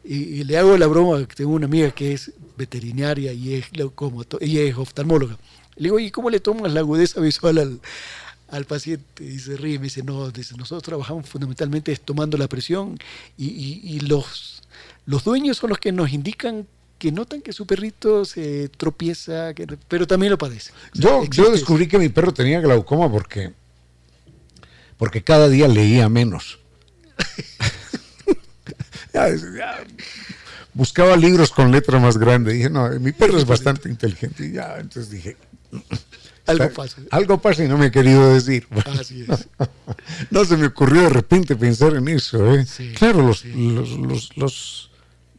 y, le hago la broma, tengo una amiga que es veterinaria y es, como, y es oftalmóloga. Le digo, ¿y cómo le tomas la agudeza visual al, al paciente? Y se ríe, me dice, no, dice, nosotros trabajamos fundamentalmente tomando la presión y, y, los, los dueños son los que nos indican que notan que su perrito se tropieza, pero también lo padece. yo, yo descubrí que mi perro tenía glaucoma porque porque cada día leía menos. buscaba libros con letra más grande. dije, no, mi perro es bastante inteligente. Y ya, entonces dije, algo pasa. Algo pasa y no me he querido decir. Así es. no se me ocurrió de repente pensar en eso. ¿eh? claro, los, los, los,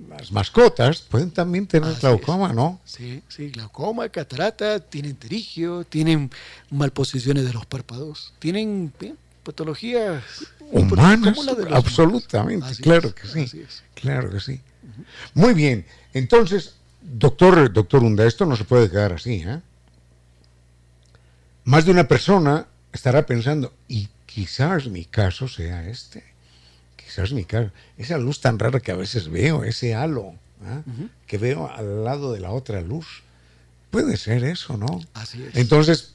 las mascotas pueden también tener glaucoma, ¿no? Sí, sí, glaucoma, catarata, tienen terigio, tienen malposiciones de los párpados, tienen patologías humanas, absolutamente, claro que sí, claro que sí. Muy bien, entonces, doctor, doctor Hunda, esto no se puede quedar así, ¿eh? Más de una persona estará pensando, y quizás mi caso sea este, quizás mi caso, esa luz tan rara que a veces veo, ese halo ¿eh? que veo al lado de la otra luz, puede ser eso, ¿no? Así es. Entonces,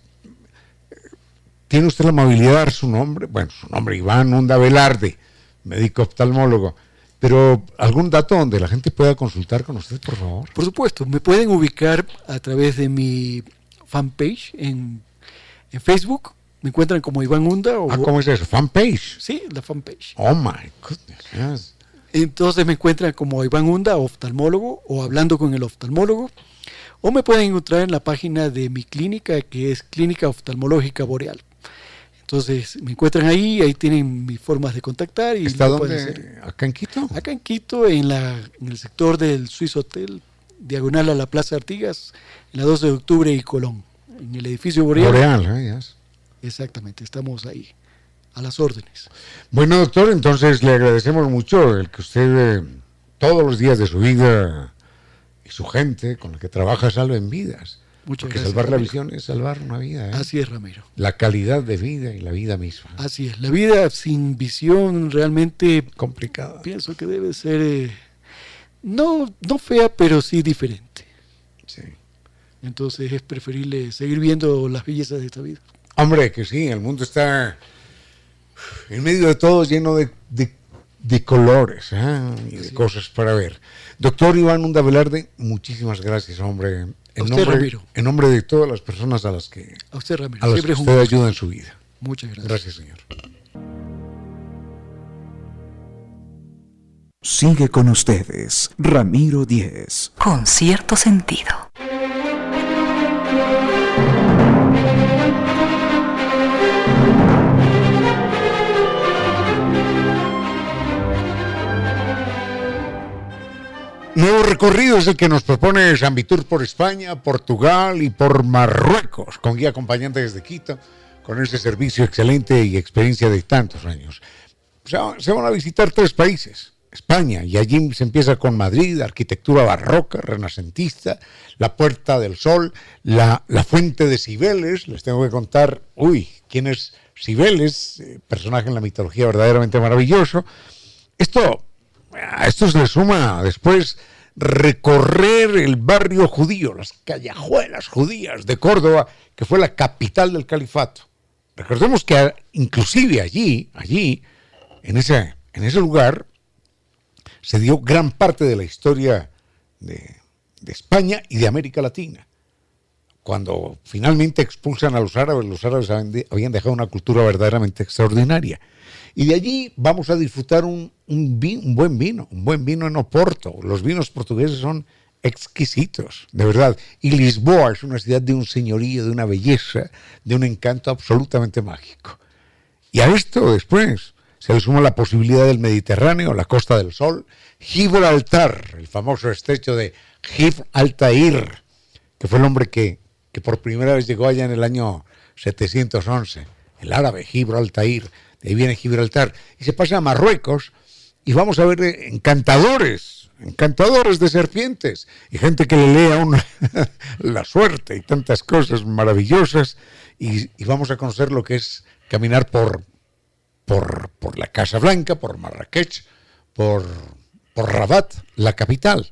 ¿Tiene usted la amabilidad de dar su nombre? Bueno, su nombre, Iván Hunda Velarde, médico oftalmólogo. Pero algún dato donde la gente pueda consultar con usted, por favor. Por supuesto, me pueden ubicar a través de mi fanpage en, Facebook. Me encuentran como Iván Hunda. O, ah, ¿cómo es eso? ¿Fanpage? Sí, la fanpage. Oh my goodness. Entonces me encuentran como Iván Hunda, oftalmólogo, o hablando con el oftalmólogo. O me pueden encontrar en la página de mi clínica, que es Clínica Oftalmológica Boreal. Entonces me encuentran ahí, ahí tienen mis formas de contactar. Y ¿Está dónde? ¿Acá en Quito? Acá en Quito, en, la, en el sector del Swiss Hotel, diagonal a la Plaza Artigas, en la 12 de octubre y Colón, en el edificio Boreal. Boreal, ¿eh? Exactamente, estamos ahí, a las órdenes. Bueno, doctor, entonces le agradecemos mucho el que usted eh, todos los días de su vida y su gente con la que trabaja salven vidas. Muchas Porque salvar la visión es salvar una vida. ¿eh? Así es, Ramiro. La calidad de vida y la vida misma. Así es. La vida sin visión realmente. Complicada. Pienso que debe ser. Eh, no, no fea, pero sí diferente. Sí. Entonces es preferible seguir viendo las bellezas de esta vida. Hombre, que sí, el mundo está en medio de todo lleno de, de, colores ¿eh? y de cosas para ver. Doctor Iván Unda Velarde, muchísimas gracias, hombre en, nombre, en nombre de todas las personas a las que, a usted, Ramiro. A las que usted ayuda en su vida. Muchas gracias. Gracias, señor. Sigue con ustedes, Ramiro Díez. Con cierto sentido. Nuevo recorrido es el que nos propone Zambitur por España, Portugal y por Marruecos, con guía acompañante desde Quito, con ese servicio excelente y experiencia de tantos años. Se van a visitar tres países, España, y allí se empieza con Madrid, arquitectura barroca, renacentista, la Puerta del Sol, la, la Fuente de Cibeles, les tengo que contar, uy, quién es Cibeles, eh, personaje en la mitología verdaderamente maravilloso. Esto a esto se le suma después recorrer el barrio judío, las callejuelas judías de Córdoba, que fue la capital del califato. Recordemos que inclusive allí, allí, en ese, en ese lugar, se dio gran parte de la historia de España y de América Latina. Cuando finalmente expulsan a los árabes, los árabes habían dejado una cultura verdaderamente extraordinaria. Y de allí vamos a disfrutar un, un, buen vino, un buen vino en Oporto. Los vinos portugueses son exquisitos, de verdad. Y Lisboa es una ciudad de un señorío, de una belleza, de un encanto absolutamente mágico. Y a esto después se le suma la posibilidad del Mediterráneo, la Costa del Sol, Gibraltar, el famoso estrecho de Gibraltar, que fue el hombre que, que por primera vez llegó allá en el año 711, el árabe Gibraltar, de viene Gibraltar, y se pasa a Marruecos y vamos a ver encantadores, encantadores de serpientes y gente que le lea una, la suerte y tantas cosas maravillosas y, y, vamos a conocer lo que es caminar por, por, por la Casa Blanca, por Marrakech, por, por Rabat, la capital.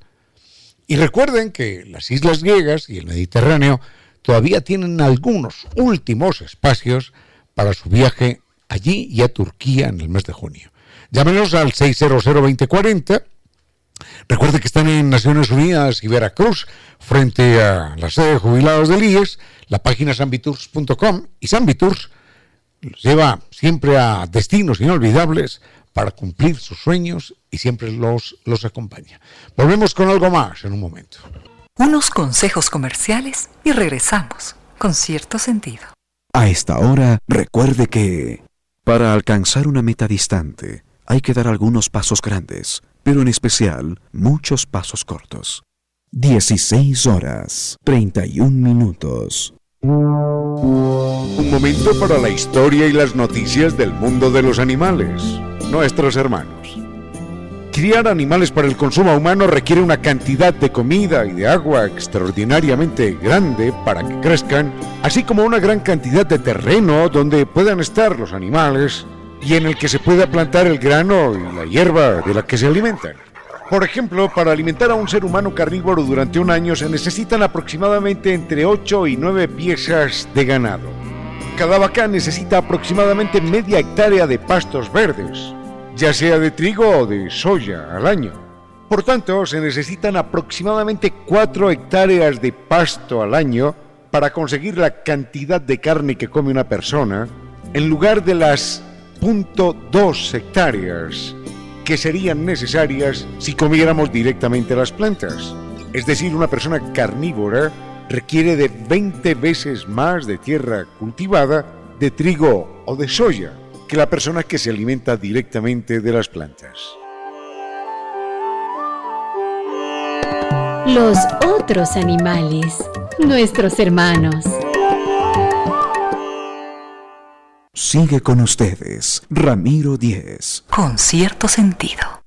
Y recuerden que las islas griegas y el Mediterráneo todavía tienen algunos últimos espacios para su viaje allí y a Turquía en el mes de junio. Llámenos al 600-2040. Recuerde que están en Naciones Unidas y Veracruz, frente a la sede de jubilados del IES, la página sanvitours.com y Sanvitours los lleva siempre a destinos inolvidables para cumplir sus sueños y siempre los, los acompaña. Volvemos con algo más en un momento. Unos consejos comerciales y regresamos con cierto sentido. A esta hora, recuerde que para alcanzar una meta distante, hay que dar algunos pasos grandes, pero en especial muchos pasos cortos. 16 horas 31 minutos. Un momento para la historia y las noticias del mundo de los animales, nuestros hermanos. Criar animales para el consumo humano requiere una cantidad de comida y de agua extraordinariamente grande para que crezcan, así como una gran cantidad de terreno donde puedan estar los animales y en el que se pueda plantar el grano y la hierba de la que se alimentan. Por ejemplo, para alimentar a un ser humano carnívoro durante un año se necesitan aproximadamente entre 8 y 9 piezas de ganado. Cada vaca necesita aproximadamente media hectárea de pastos verdes, ya sea de trigo o de soya al año. Por tanto, se necesitan aproximadamente 4 hectáreas de pasto al año para conseguir la cantidad de carne que come una persona, en lugar de las 0.2 hectáreas que serían necesarias si comiéramos directamente las plantas. Es decir, una persona carnívora requiere de 20 veces más de tierra cultivada, de trigo o de soya, que la persona que se alimenta directamente de las plantas. Los otros animales, nuestros hermanos. Sigue con ustedes, Ramiro Díez. Con cierto sentido.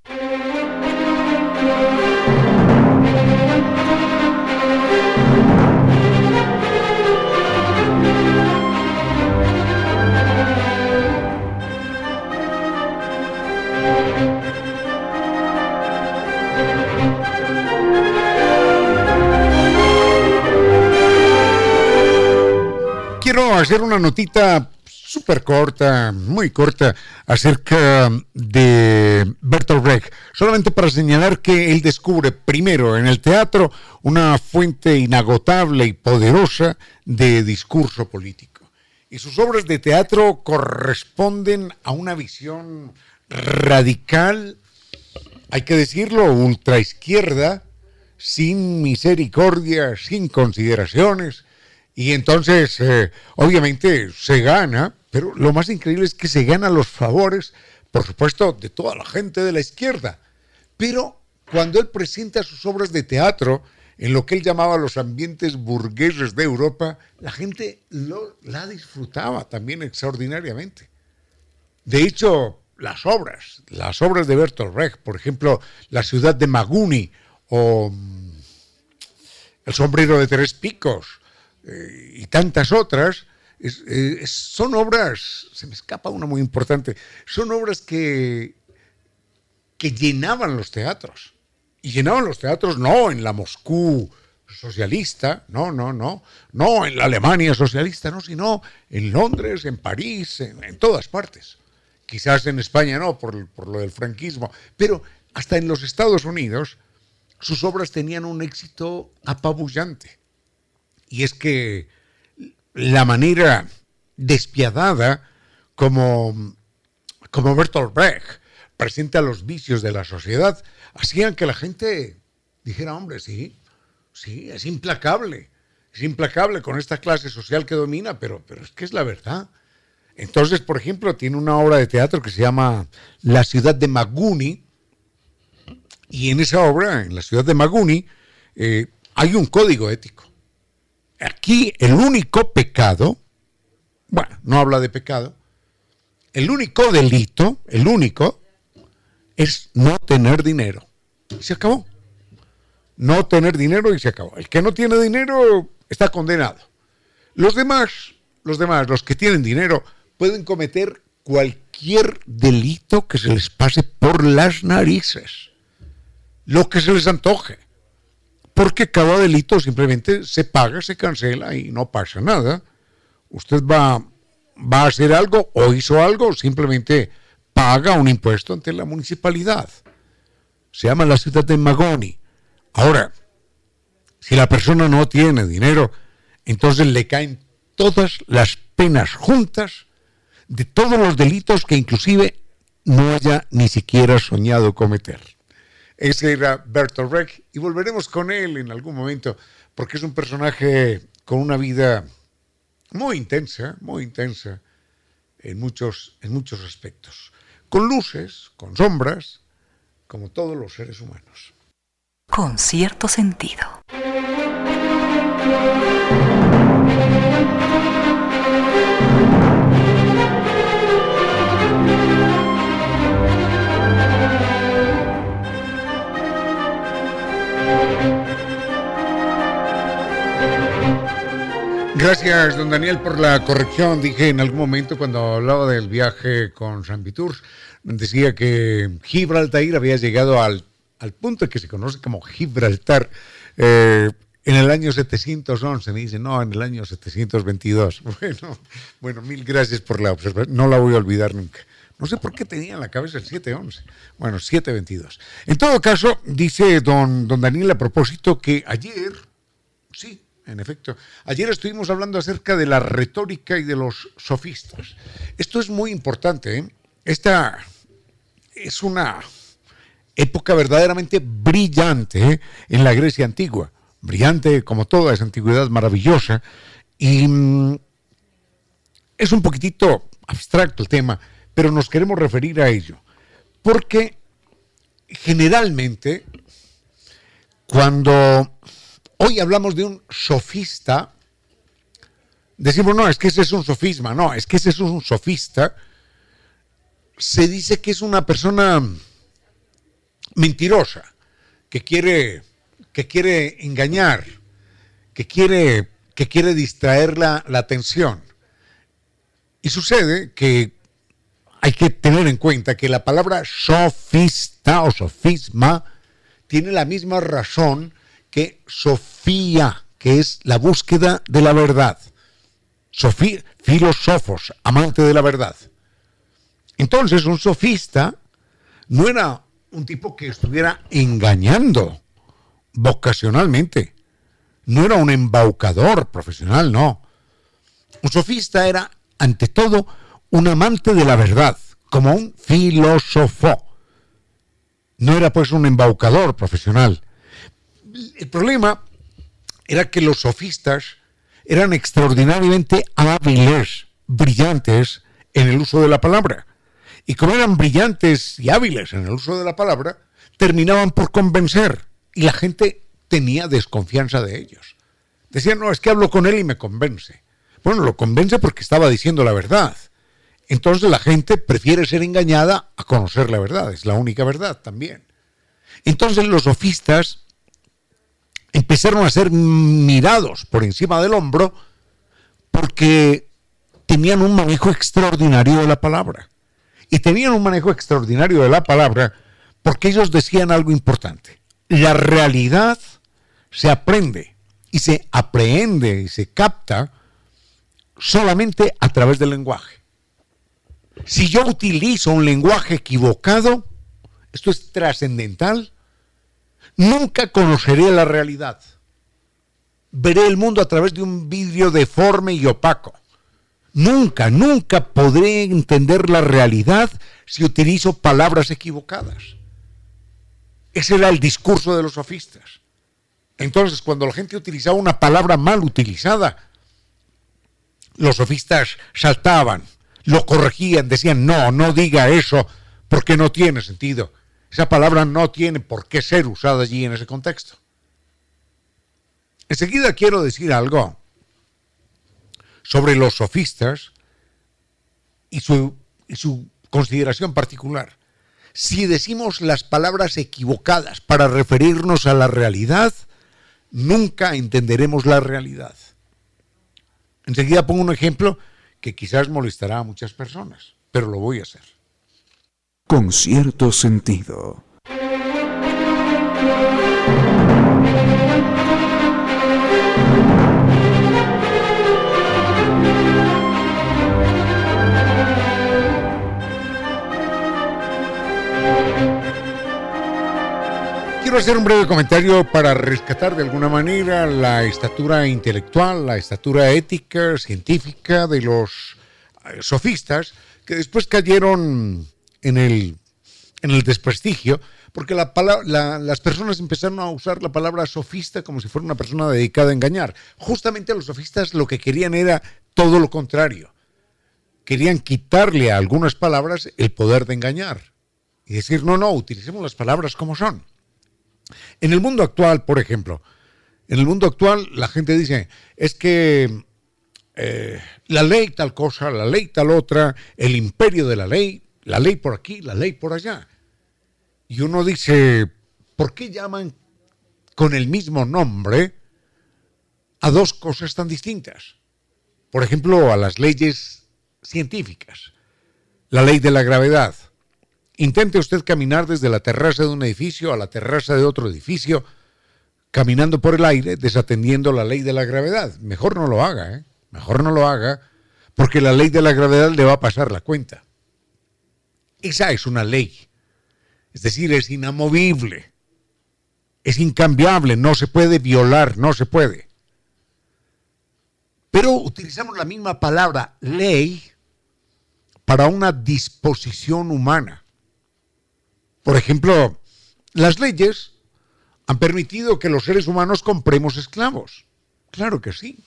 Hacer una notita súper corta, muy corta, acerca de Bertolt Brecht, solamente para señalar que él descubre primero en el teatro una fuente inagotable y poderosa de discurso político. Y sus obras de teatro corresponden a una visión radical, hay que decirlo, ultraizquierda, sin misericordia, sin consideraciones, y entonces, eh, obviamente, se gana pero lo más increíble es que se gana los favores, por supuesto, de toda la gente de la izquierda. Pero cuando él presenta sus obras de teatro en lo que él llamaba los ambientes burgueses de Europa, la gente lo, la disfrutaba también extraordinariamente. De hecho, las obras, las obras de Bertolt Brecht, por ejemplo, La ciudad de Maguni o mm, El sombrero de tres picos eh, y tantas otras, son obras, se me escapa una muy importante, son obras que, que llenaban los teatros. Y llenaban los teatros no en la Moscú socialista, no, no, no, no en la Alemania socialista, no, sino en Londres, en París, en, todas partes. Quizás en España no, por, por lo del franquismo, pero hasta en los Estados Unidos sus obras tenían un éxito apabullante. Y es que la manera despiadada como, como Bertolt Brecht, presente a los vicios de la sociedad, hacían que la gente dijera, hombre, sí, sí, es implacable, es implacable con esta clase social que domina, pero, pero es que es la verdad. Entonces, por ejemplo, tiene una obra de teatro que se llama La ciudad de Maguni, y en esa obra, en la ciudad de Maguni, eh, hay un código ético. Aquí el único pecado, bueno, no habla de pecado, el único delito, el único, es no tener dinero. Se acabó. No tener dinero y se acabó. El que no tiene dinero está condenado. Los demás, los demás, los que tienen dinero, pueden cometer cualquier delito que se les pase por las narices. Lo que se les antoje. Porque cada delito simplemente se paga, se cancela y no pasa nada. Usted va, a hacer algo o hizo algo, simplemente paga un impuesto ante la municipalidad. Se llama la ciudad de Magoni. Ahora, si la persona no tiene dinero, entonces le caen todas las penas juntas de todos los delitos que inclusive no haya ni siquiera soñado cometer. Ese era Bertolt Brecht y volveremos con él en algún momento porque es un personaje con una vida muy intensa, muy intensa en muchos, en muchos aspectos, con luces, con sombras, como todos los seres humanos. Con cierto sentido. Gracias, don Daniel, por la corrección. Dije en algún momento cuando hablaba del viaje con San Vitur, decía que Gibraltar había llegado al, punto que se conoce como Gibraltar eh, en el año 711. Me dice, no, en el año 722. Bueno, bueno, mil gracias por la observación. No la voy a olvidar nunca. No sé por qué tenía en la cabeza el 711. Bueno, 722. En todo caso, dice don, don Daniel a propósito que ayer, sí, en efecto. Ayer estuvimos hablando acerca de la retórica y de los sofistas. Esto es muy importante. ¿eh? Esta es una época verdaderamente brillante ¿eh? en la Grecia antigua. Brillante como toda esa antigüedad maravillosa. Y mm, es un poquitito abstracto el tema, pero nos queremos referir a ello. Porque generalmente, cuando Hoy hablamos de un sofista. Decimos, no, es que ese es un sofisma, no, es que ese es un sofista. Se dice que es una persona mentirosa, que quiere, que quiere engañar, que quiere, que quiere distraer la, la atención. Y sucede que hay que tener en cuenta que la palabra sofista o sofisma tiene la misma razón que Sofía, que es la búsqueda de la verdad. Sofía, filósofos, amante de la verdad. Entonces, un sofista no era un tipo que estuviera engañando vocacionalmente. No era un embaucador profesional, no. Un sofista era, ante todo, un amante de la verdad, como un filósofo. No era pues un embaucador profesional el problema era que los sofistas eran extraordinariamente hábiles, brillantes en el uso de la palabra. Y como eran brillantes y hábiles en el uso de la palabra, terminaban por convencer y la gente tenía desconfianza de ellos. Decían, no, es que hablo con él y me convence. Bueno, lo convence porque estaba diciendo la verdad. Entonces la gente prefiere ser engañada a conocer la verdad, es la única verdad también. Entonces los sofistas empezaron a ser mirados por encima del hombro porque tenían un manejo extraordinario de la palabra. Y tenían un manejo extraordinario de la palabra porque ellos decían algo importante. La realidad se aprende y se aprehende y se capta solamente a través del lenguaje. Si yo utilizo un lenguaje equivocado, esto es trascendental, Nunca conoceré la realidad. Veré el mundo a través de un vidrio deforme y opaco. Nunca, nunca podré entender la realidad si utilizo palabras equivocadas. Ese era el discurso de los sofistas. Entonces, cuando la gente utilizaba una palabra mal utilizada, los sofistas saltaban, lo corregían, decían, no, no diga eso, porque no tiene sentido. Esa palabra no tiene por qué ser usada allí en ese contexto. Enseguida quiero decir algo sobre los sofistas y su, consideración particular. Si decimos las palabras equivocadas para referirnos a la realidad, nunca entenderemos la realidad. Enseguida pongo un ejemplo que quizás molestará a muchas personas, pero lo voy a hacer. Con cierto sentido. Quiero hacer un breve comentario para rescatar de alguna manera la estatura intelectual, la estatura ética, científica de los eh, sofistas, que después cayeron en el, en el desprestigio, porque la, las personas empezaron a usar la palabra sofista como si fuera una persona dedicada a engañar. Justamente los sofistas lo que querían era todo lo contrario. Querían quitarle a algunas palabras el poder de engañar y decir, no, no, utilicemos las palabras como son. En el mundo actual, por ejemplo, en el mundo actual la gente dice, es que eh, la ley tal cosa, la ley tal otra, el imperio de la ley, la ley por aquí, la ley por allá. Y uno dice, ¿por qué llaman con el mismo nombre a dos cosas tan distintas? Por ejemplo, a las leyes científicas, la ley de la gravedad, Intente usted caminar desde la terraza de un edificio a la terraza de otro edificio, caminando por el aire, desatendiendo la ley de la gravedad. Mejor no lo haga, ¿eh? Mejor no lo haga, porque la ley de la gravedad le va a pasar la cuenta. Esa es una ley. Es decir, es inamovible. Es incambiable, no se puede violar, no se puede. Pero utilizamos la misma palabra ley para una disposición humana. Por ejemplo, las leyes han permitido que los seres humanos compremos esclavos. Claro que sí.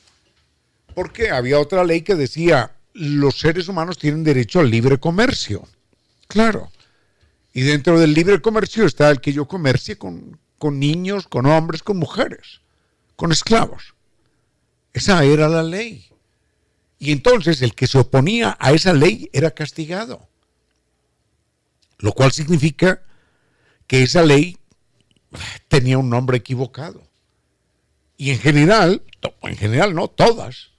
Porque había otra ley que decía, los seres humanos tienen derecho al libre comercio. Claro. Y dentro del libre comercio está el que yo comercie con, con niños, con hombres, con mujeres, con esclavos. Esa era la ley. Y entonces el que se oponía a esa ley era castigado. Lo cual significa que esa ley tenía un nombre equivocado. Y en general, en general no, todas,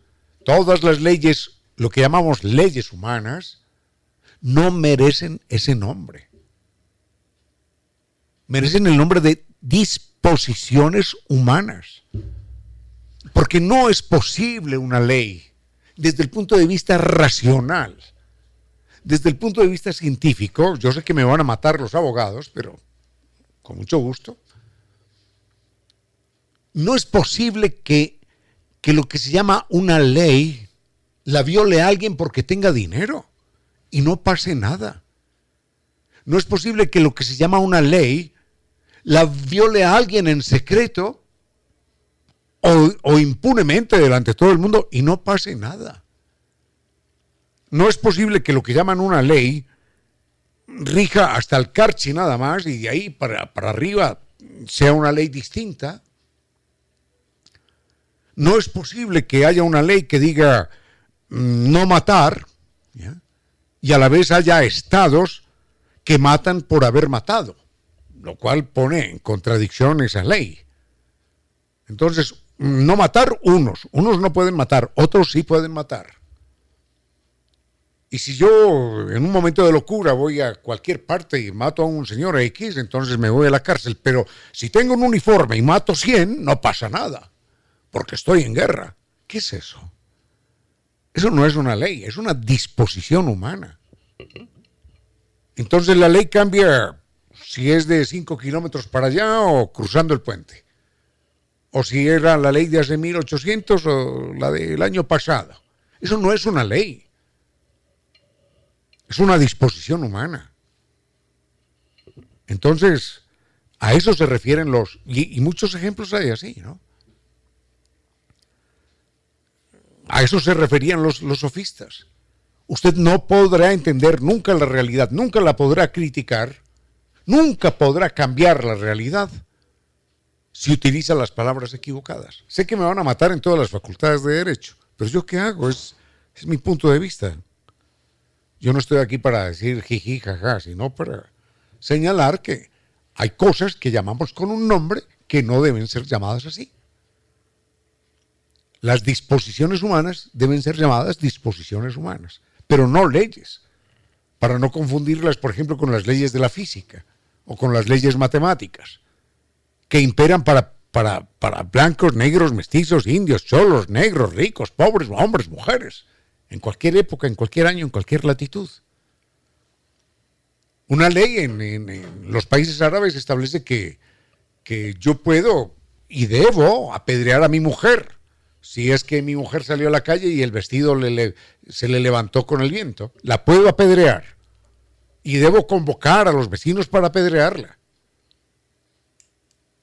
todas las leyes, lo que llamamos leyes humanas, no merecen ese nombre. Merecen el nombre de disposiciones humanas. Porque no es posible una ley desde el punto de vista racional. Desde el punto de vista científico, yo sé que me van a matar los abogados, pero con mucho gusto. No es posible que, que lo que se llama una ley la viole alguien porque tenga dinero y no pase nada. No es posible que lo que se llama una ley la viole a alguien en secreto o, impunemente delante de todo el mundo y no pase nada. No es posible que lo que llaman una ley rija hasta el Carchi nada más y de ahí para, arriba sea una ley distinta. No es posible que haya una ley que diga mm, no matar y a la vez haya estados que matan por haber matado, lo cual pone en contradicción esa ley. Entonces, no matar unos, unos no pueden matar, otros sí pueden matar. Y si yo en un momento de locura voy a cualquier parte y mato a un señor X, entonces me voy a la cárcel. Pero si tengo un uniforme y mato 100, no pasa nada, porque estoy en guerra. ¿Qué es eso? Eso no es una ley, es una disposición humana. Entonces la ley cambia si es de 5 kilómetros para allá o cruzando el puente. O si era la ley de hace 1800 o la del año pasado. Eso no es una ley. Es una disposición humana. Entonces, a eso se refieren los... Y, muchos ejemplos hay así, ¿no? A eso se referían los, sofistas. Usted no podrá entender nunca la realidad, nunca la podrá criticar, nunca podrá cambiar la realidad si utiliza las palabras equivocadas. Sé que me van a matar en todas las facultades de derecho, pero yo qué hago, es, es mi punto de vista. Yo no estoy aquí para decir jiji, jaja, sino para señalar que hay cosas que llamamos con un nombre que no deben ser llamadas así. Las disposiciones humanas deben ser llamadas disposiciones humanas, pero no leyes, para no confundirlas, por ejemplo, con las leyes de la física o con las leyes matemáticas, que imperan para, para, para blancos, negros, mestizos, indios, cholos, negros, ricos, pobres, hombres, mujeres, en cualquier época, en cualquier año, en cualquier latitud. Una ley en, los países árabes establece que, que yo puedo y debo apedrear a mi mujer si es que mi mujer salió a la calle y el vestido se le levantó con el viento. La puedo apedrear y debo convocar a los vecinos para apedrearla.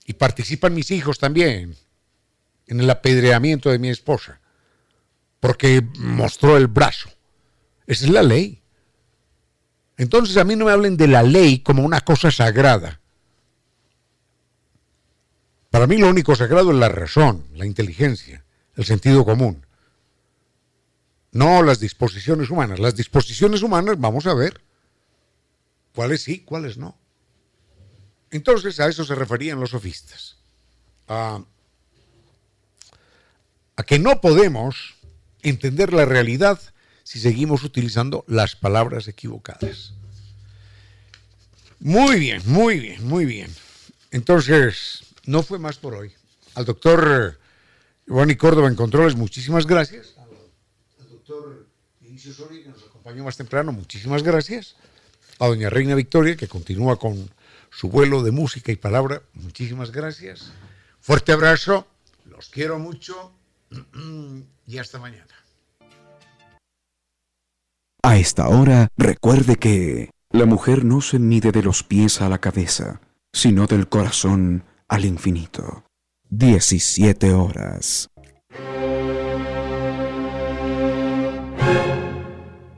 Y participan mis hijos también en el apedreamiento de mi esposa, porque mostró el brazo. Esa es la ley. Entonces a mí no me hablen de la ley como una cosa sagrada. Para mí lo único sagrado es la razón, la inteligencia, el sentido común. No las disposiciones humanas. Las disposiciones humanas, vamos a ver cuáles sí, cuáles no. Entonces a eso se referían los sofistas. a que no podemos entender la realidad si seguimos utilizando las palabras equivocadas. Muy bien, muy bien, muy bien. Entonces, no fue más por hoy. Al doctor Giovanni Córdoba en Controles, muchísimas gracias. Al doctor Inicio Soria, que nos acompañó más temprano, muchísimas gracias. A doña Reina Victoria, que continúa con su vuelo de música y palabra, muchísimas gracias. Fuerte abrazo, los quiero mucho y hasta mañana. A esta hora, recuerde que la mujer no se mide de los pies a la cabeza, sino del corazón al infinito. 17 horas.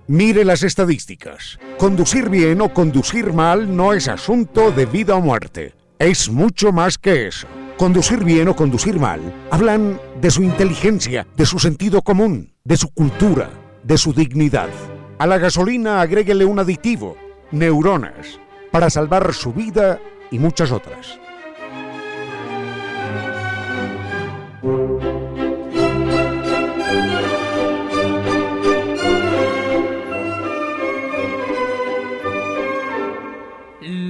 Mire las estadísticas. Conducir bien o conducir mal no es asunto de vida o muerte. Es mucho más que eso. Conducir bien o conducir mal hablan de su inteligencia, de su sentido común, de su cultura, de su dignidad. A la gasolina agréguele un aditivo, neuronas, para salvar su vida y muchas otras.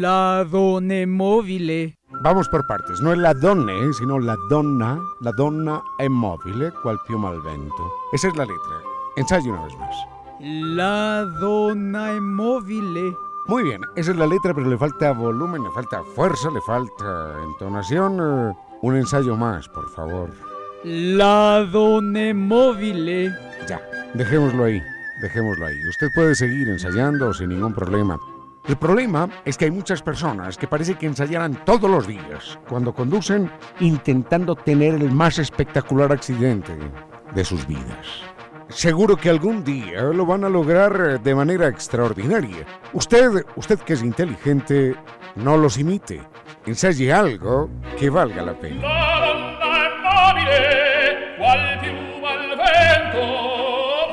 La donna mobile. Vamos por partes, no es la donne, sino la donna, la donna è mobile, cual piuma al vento. Esa es la letra. Ensayo una vez más. La donna immobile. Muy bien, esa es la letra, pero le falta volumen, le falta fuerza, le falta entonación. Eh, un ensayo más, por favor. La donna immobile. Ya, dejémoslo ahí, dejémoslo ahí. Usted puede seguir ensayando sin ningún problema. El problema es que hay muchas personas que parece que ensayaran todos los días cuando conducen intentando tener el más espectacular accidente de sus vidas. Seguro que algún día lo van a lograr de manera extraordinaria. Usted, usted que es inteligente, no los imite. Ensaye algo que valga la pena.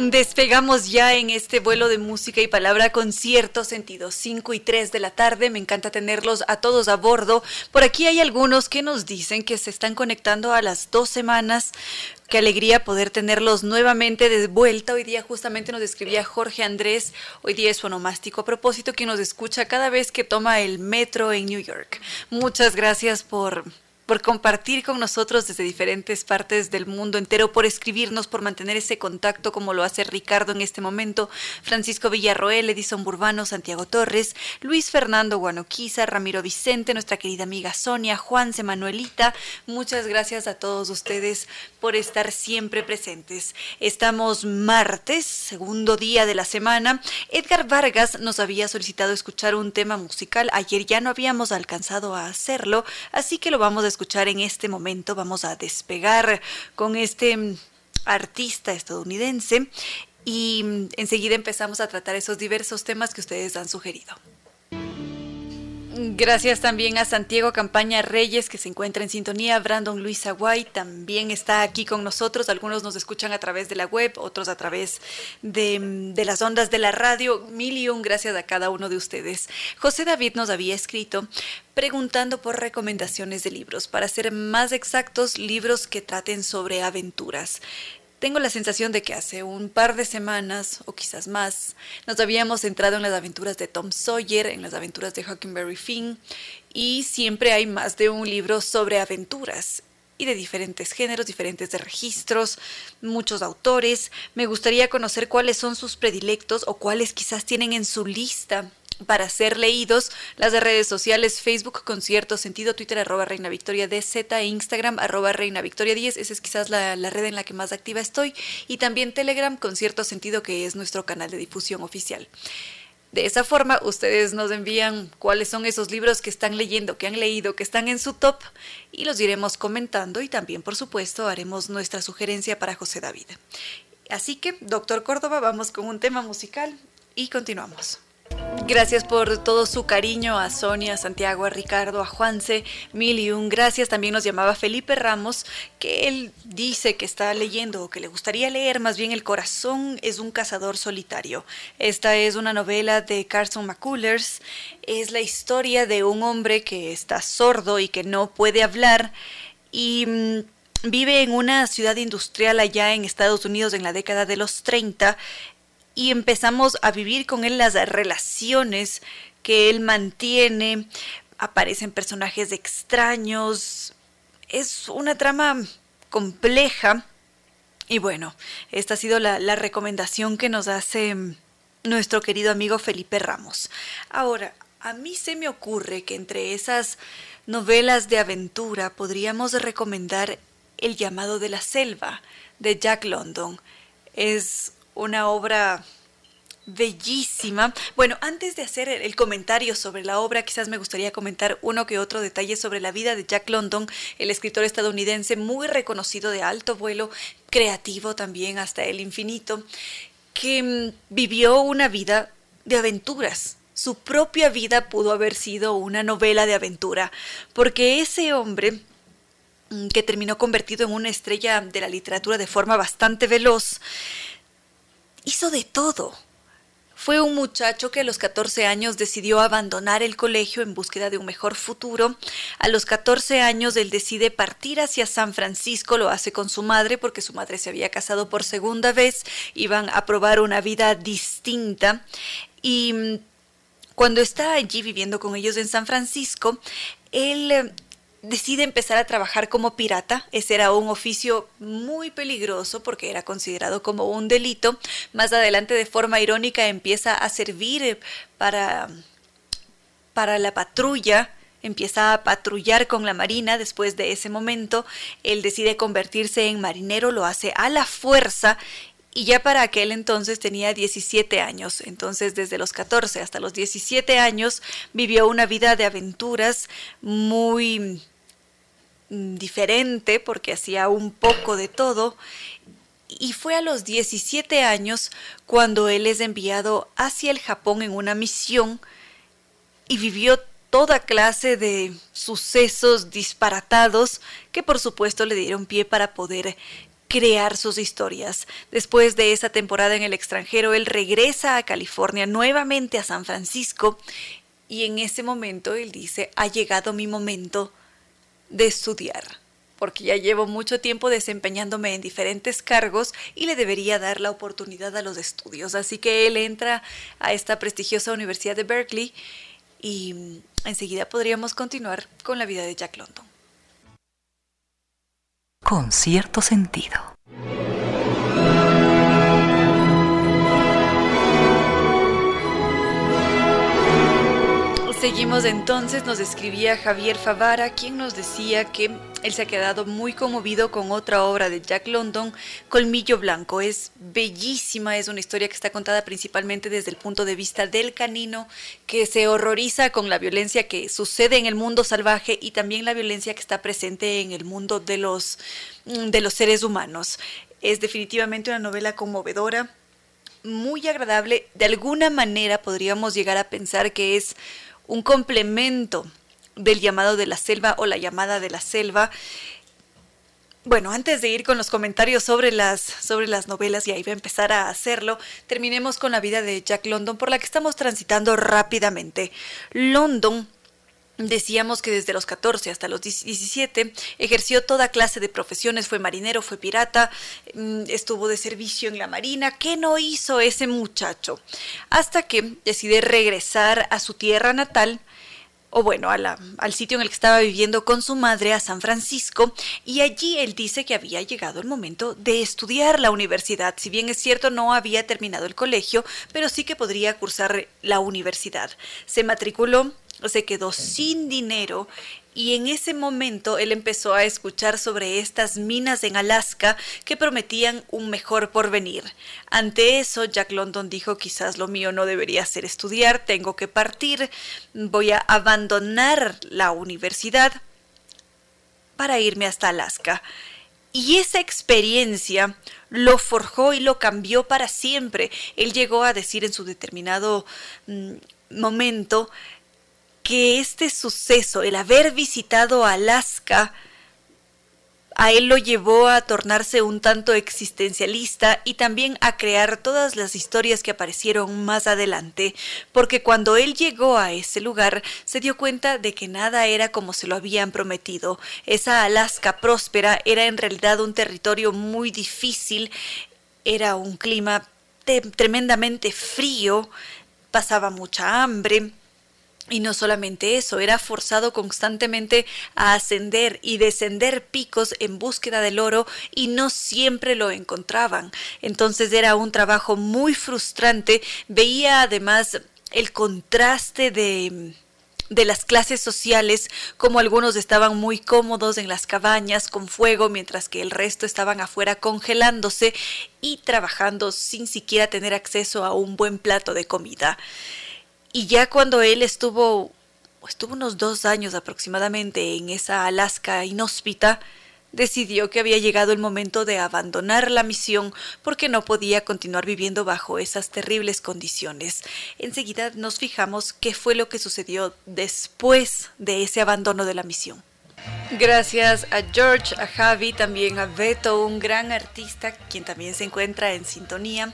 Despegamos ya en este vuelo de música y palabra con cierto sentido. 5 y 3 de la tarde, me encanta tenerlos a todos a bordo. Por aquí hay algunos que nos dicen que se están conectando a las dos semanas. Qué alegría poder tenerlos nuevamente de vuelta. Hoy día justamente nos escribía Jorge Andrés, hoy día es onomástico a propósito, que nos escucha cada vez que toma el metro en New York. Muchas gracias por por compartir con nosotros desde diferentes partes del mundo entero, por escribirnos, por mantener ese contacto como lo hace Ricardo en este momento, Francisco Villarroel, Edison Burbano, Santiago Torres, Luis Fernando Guanoquiza, Ramiro Vicente, nuestra querida amiga Sonia, Juanse, Manuelita. Muchas gracias a todos ustedes por estar siempre presentes. Estamos martes, segundo día de la semana. Edgar Vargas nos había solicitado escuchar un tema musical. Ayer ya no habíamos alcanzado a hacerlo, así que lo vamos a escuchar en este momento. Vamos a despegar con este mm, artista estadounidense y mm, enseguida empezamos a tratar esos diversos temas que ustedes han sugerido. Gracias también a Santiago Campaña Reyes, que se encuentra en sintonía. Brandon Luis Aguay también está aquí con nosotros. Algunos nos escuchan a través de la web, otros a través de, las ondas de la radio. Mil y un gracias a cada uno de ustedes. José David nos había escrito preguntando por recomendaciones de libros. Para ser más exactos, libros que traten sobre aventuras. Tengo la sensación de que hace un par de semanas, o quizás más, nos habíamos centrado en las aventuras de Tom Sawyer, en las aventuras de Huckleberry Finn, y siempre hay más de un libro sobre aventuras y de diferentes géneros, diferentes registros, muchos autores. Me gustaría conocer cuáles son sus predilectos o cuáles quizás tienen en su lista para ser leídos. Las de redes sociales, Facebook con cierto sentido, Twitter arroba Reina Victoria DZ e Instagram arroba Reina Victoria 10. Esa es quizás la, la, red en la que más activa estoy. Y también Telegram con cierto sentido que es nuestro canal de difusión oficial. De esa forma, ustedes nos envían cuáles son esos libros que están leyendo, que han leído, que están en su top y los iremos comentando y también, por supuesto, haremos nuestra sugerencia para José David. Así que, doctor Córdoba, vamos con un tema musical y continuamos. Gracias por todo su cariño a Sonia, a Santiago, a Ricardo, a Juanse, mil y un gracias. También nos llamaba Felipe Ramos, que él dice que está leyendo o que le gustaría leer más bien El corazón es un cazador solitario. Esta es una novela de Carson McCullers. Es la historia de un hombre que está sordo y que no puede hablar y mm, vive en una ciudad industrial allá en Estados Unidos en la década de los 30 y empezamos a vivir con él las relaciones que él mantiene. Aparecen personajes extraños. Es una trama compleja. Y bueno, esta ha sido la, recomendación que nos hace nuestro querido amigo Felipe Ramos. Ahora, a mí se me ocurre que entre esas novelas de aventura podríamos recomendar El llamado de la selva de Jack London. Es una obra bellísima. Bueno, antes de hacer el comentario sobre la obra, quizás me gustaría comentar uno que otro detalle sobre la vida de Jack London, el escritor estadounidense muy reconocido de alto vuelo, creativo también hasta el infinito, que mm, vivió una vida de aventuras. Su propia vida pudo haber sido una novela de aventura, porque ese hombre mm, que terminó convertido en una estrella de la literatura de forma bastante veloz, hizo de todo. Fue un muchacho que a los 14 años decidió abandonar el colegio en búsqueda de un mejor futuro. A los 14 años él decide partir hacia San Francisco, lo hace con su madre porque su madre se había casado por segunda vez, iban a probar una vida distinta y mm, cuando está allí viviendo con ellos en San Francisco, él eh, decide empezar a trabajar como pirata. Ese era un oficio muy peligroso porque era considerado como un delito. Más adelante, de forma irónica, empieza a servir para, para la patrulla. Empieza a patrullar con la marina. Después de ese momento, él decide convertirse en marinero, lo hace a la fuerza y ya para aquel entonces tenía 17 años, entonces desde los 14 hasta los 17 años vivió una vida de aventuras muy mm, diferente porque hacía un poco de todo. Y fue a los 17 años cuando él es enviado hacia el Japón en una misión y vivió toda clase de sucesos disparatados que por supuesto le dieron pie para poder crear sus historias. Después de esa temporada en el extranjero, él regresa a California, nuevamente a San Francisco, y en ese momento él dice, ha llegado mi momento de estudiar, porque ya llevo mucho tiempo desempeñándome en diferentes cargos y le debería dar la oportunidad a los estudios. Así que él entra a esta prestigiosa Universidad de Berkeley y enseguida podríamos continuar con la vida de Jack London con cierto sentido. Seguimos entonces, nos escribía Javier Favara, quien nos decía que él se ha quedado muy conmovido con otra obra de Jack London, Colmillo Blanco. Es bellísima, es una historia que está contada principalmente desde el punto de vista del canino, que se horroriza con la violencia que sucede en el mundo salvaje y también la violencia que está presente en el mundo de los, de los seres humanos. Es definitivamente una novela conmovedora, muy agradable. De alguna manera podríamos llegar a pensar que es un complemento del llamado de la selva o la llamada de la selva. Bueno, antes de ir con los comentarios sobre las, sobre las novelas, y ahí va a empezar a hacerlo, terminemos con la vida de Jack London, por la que estamos transitando rápidamente. London Decíamos que desde los 14 hasta los 17 ejerció toda clase de profesiones, fue marinero, fue pirata, mm, estuvo de servicio en la marina. ¿Qué no hizo ese muchacho? Hasta que decide regresar a su tierra natal, o bueno, al sitio en el que estaba viviendo con su madre, a San Francisco, y allí él dice que había llegado el momento de estudiar la universidad. Si bien es cierto, no había terminado el colegio, pero sí que podría cursar la universidad. Se matriculó se quedó sin dinero y en ese momento él empezó a escuchar sobre estas minas en Alaska que prometían un mejor porvenir. Ante eso, Jack London dijo quizás lo mío no debería ser estudiar, tengo que partir, voy a abandonar la universidad para irme hasta Alaska. Y esa experiencia lo forjó y lo cambió para siempre. Él llegó a decir en su determinado mm, momento que este suceso, el haber visitado Alaska, a él lo llevó a tornarse un tanto existencialista y también a crear todas las historias que aparecieron más adelante, porque cuando él llegó a ese lugar se dio cuenta de que nada era como se lo habían prometido. Esa Alaska próspera era en realidad un territorio muy difícil, era un clima tremendamente frío, pasaba mucha hambre, y no solamente eso, era forzado constantemente a ascender y descender picos en búsqueda del oro y no siempre lo encontraban. Entonces era un trabajo muy frustrante. Veía además el contraste de de las clases sociales, como algunos estaban muy cómodos en las cabañas con fuego, mientras que el resto estaban afuera congelándose y trabajando sin siquiera tener acceso a un buen plato de comida. Y ya cuando él estuvo, estuvo unos dos años aproximadamente en esa Alaska inhóspita, decidió que había llegado el momento de abandonar la misión porque no podía continuar viviendo bajo esas terribles condiciones. Enseguida nos fijamos qué fue lo que sucedió después de ese abandono de la misión. Gracias a George, a Javi, también a Beto, un gran artista, quien también se encuentra en sintonía.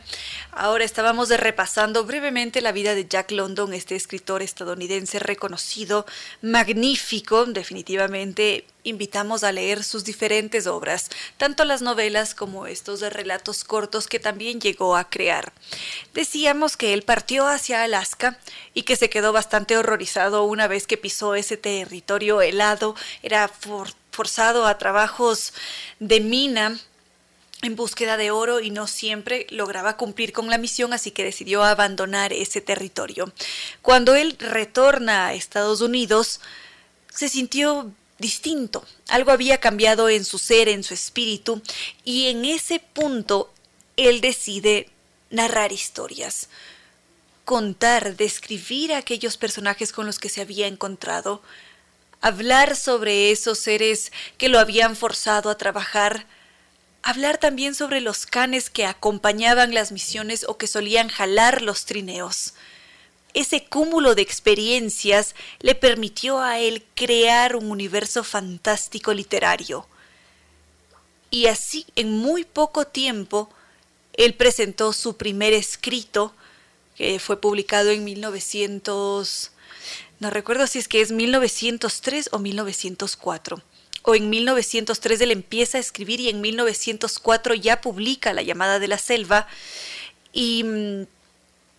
Ahora estábamos repasando brevemente la vida de Jack London, este escritor estadounidense reconocido, magnífico, definitivamente invitamos a leer sus diferentes obras, tanto las novelas como estos relatos cortos que también llegó a crear. Decíamos que él partió hacia Alaska y que se quedó bastante horrorizado una vez que pisó ese territorio helado, era forzado a trabajos de mina en búsqueda de oro y no siempre lograba cumplir con la misión, así que decidió abandonar ese territorio. Cuando él retorna a Estados Unidos, se sintió distinto. Algo había cambiado en su ser, en su espíritu, y en ese punto él decide narrar historias, contar, describir a aquellos personajes con los que se había encontrado, hablar sobre esos seres que lo habían forzado a trabajar, hablar también sobre los canes que acompañaban las misiones o que solían jalar los trineos ese cúmulo de experiencias le permitió a él crear un universo fantástico literario. Y así, en muy poco tiempo, él presentó su primer escrito, que fue publicado en 1900, no recuerdo si es que es 1903 o 1904 o en 1903 él empieza a escribir y en 1904 ya publica La llamada de la selva y mm,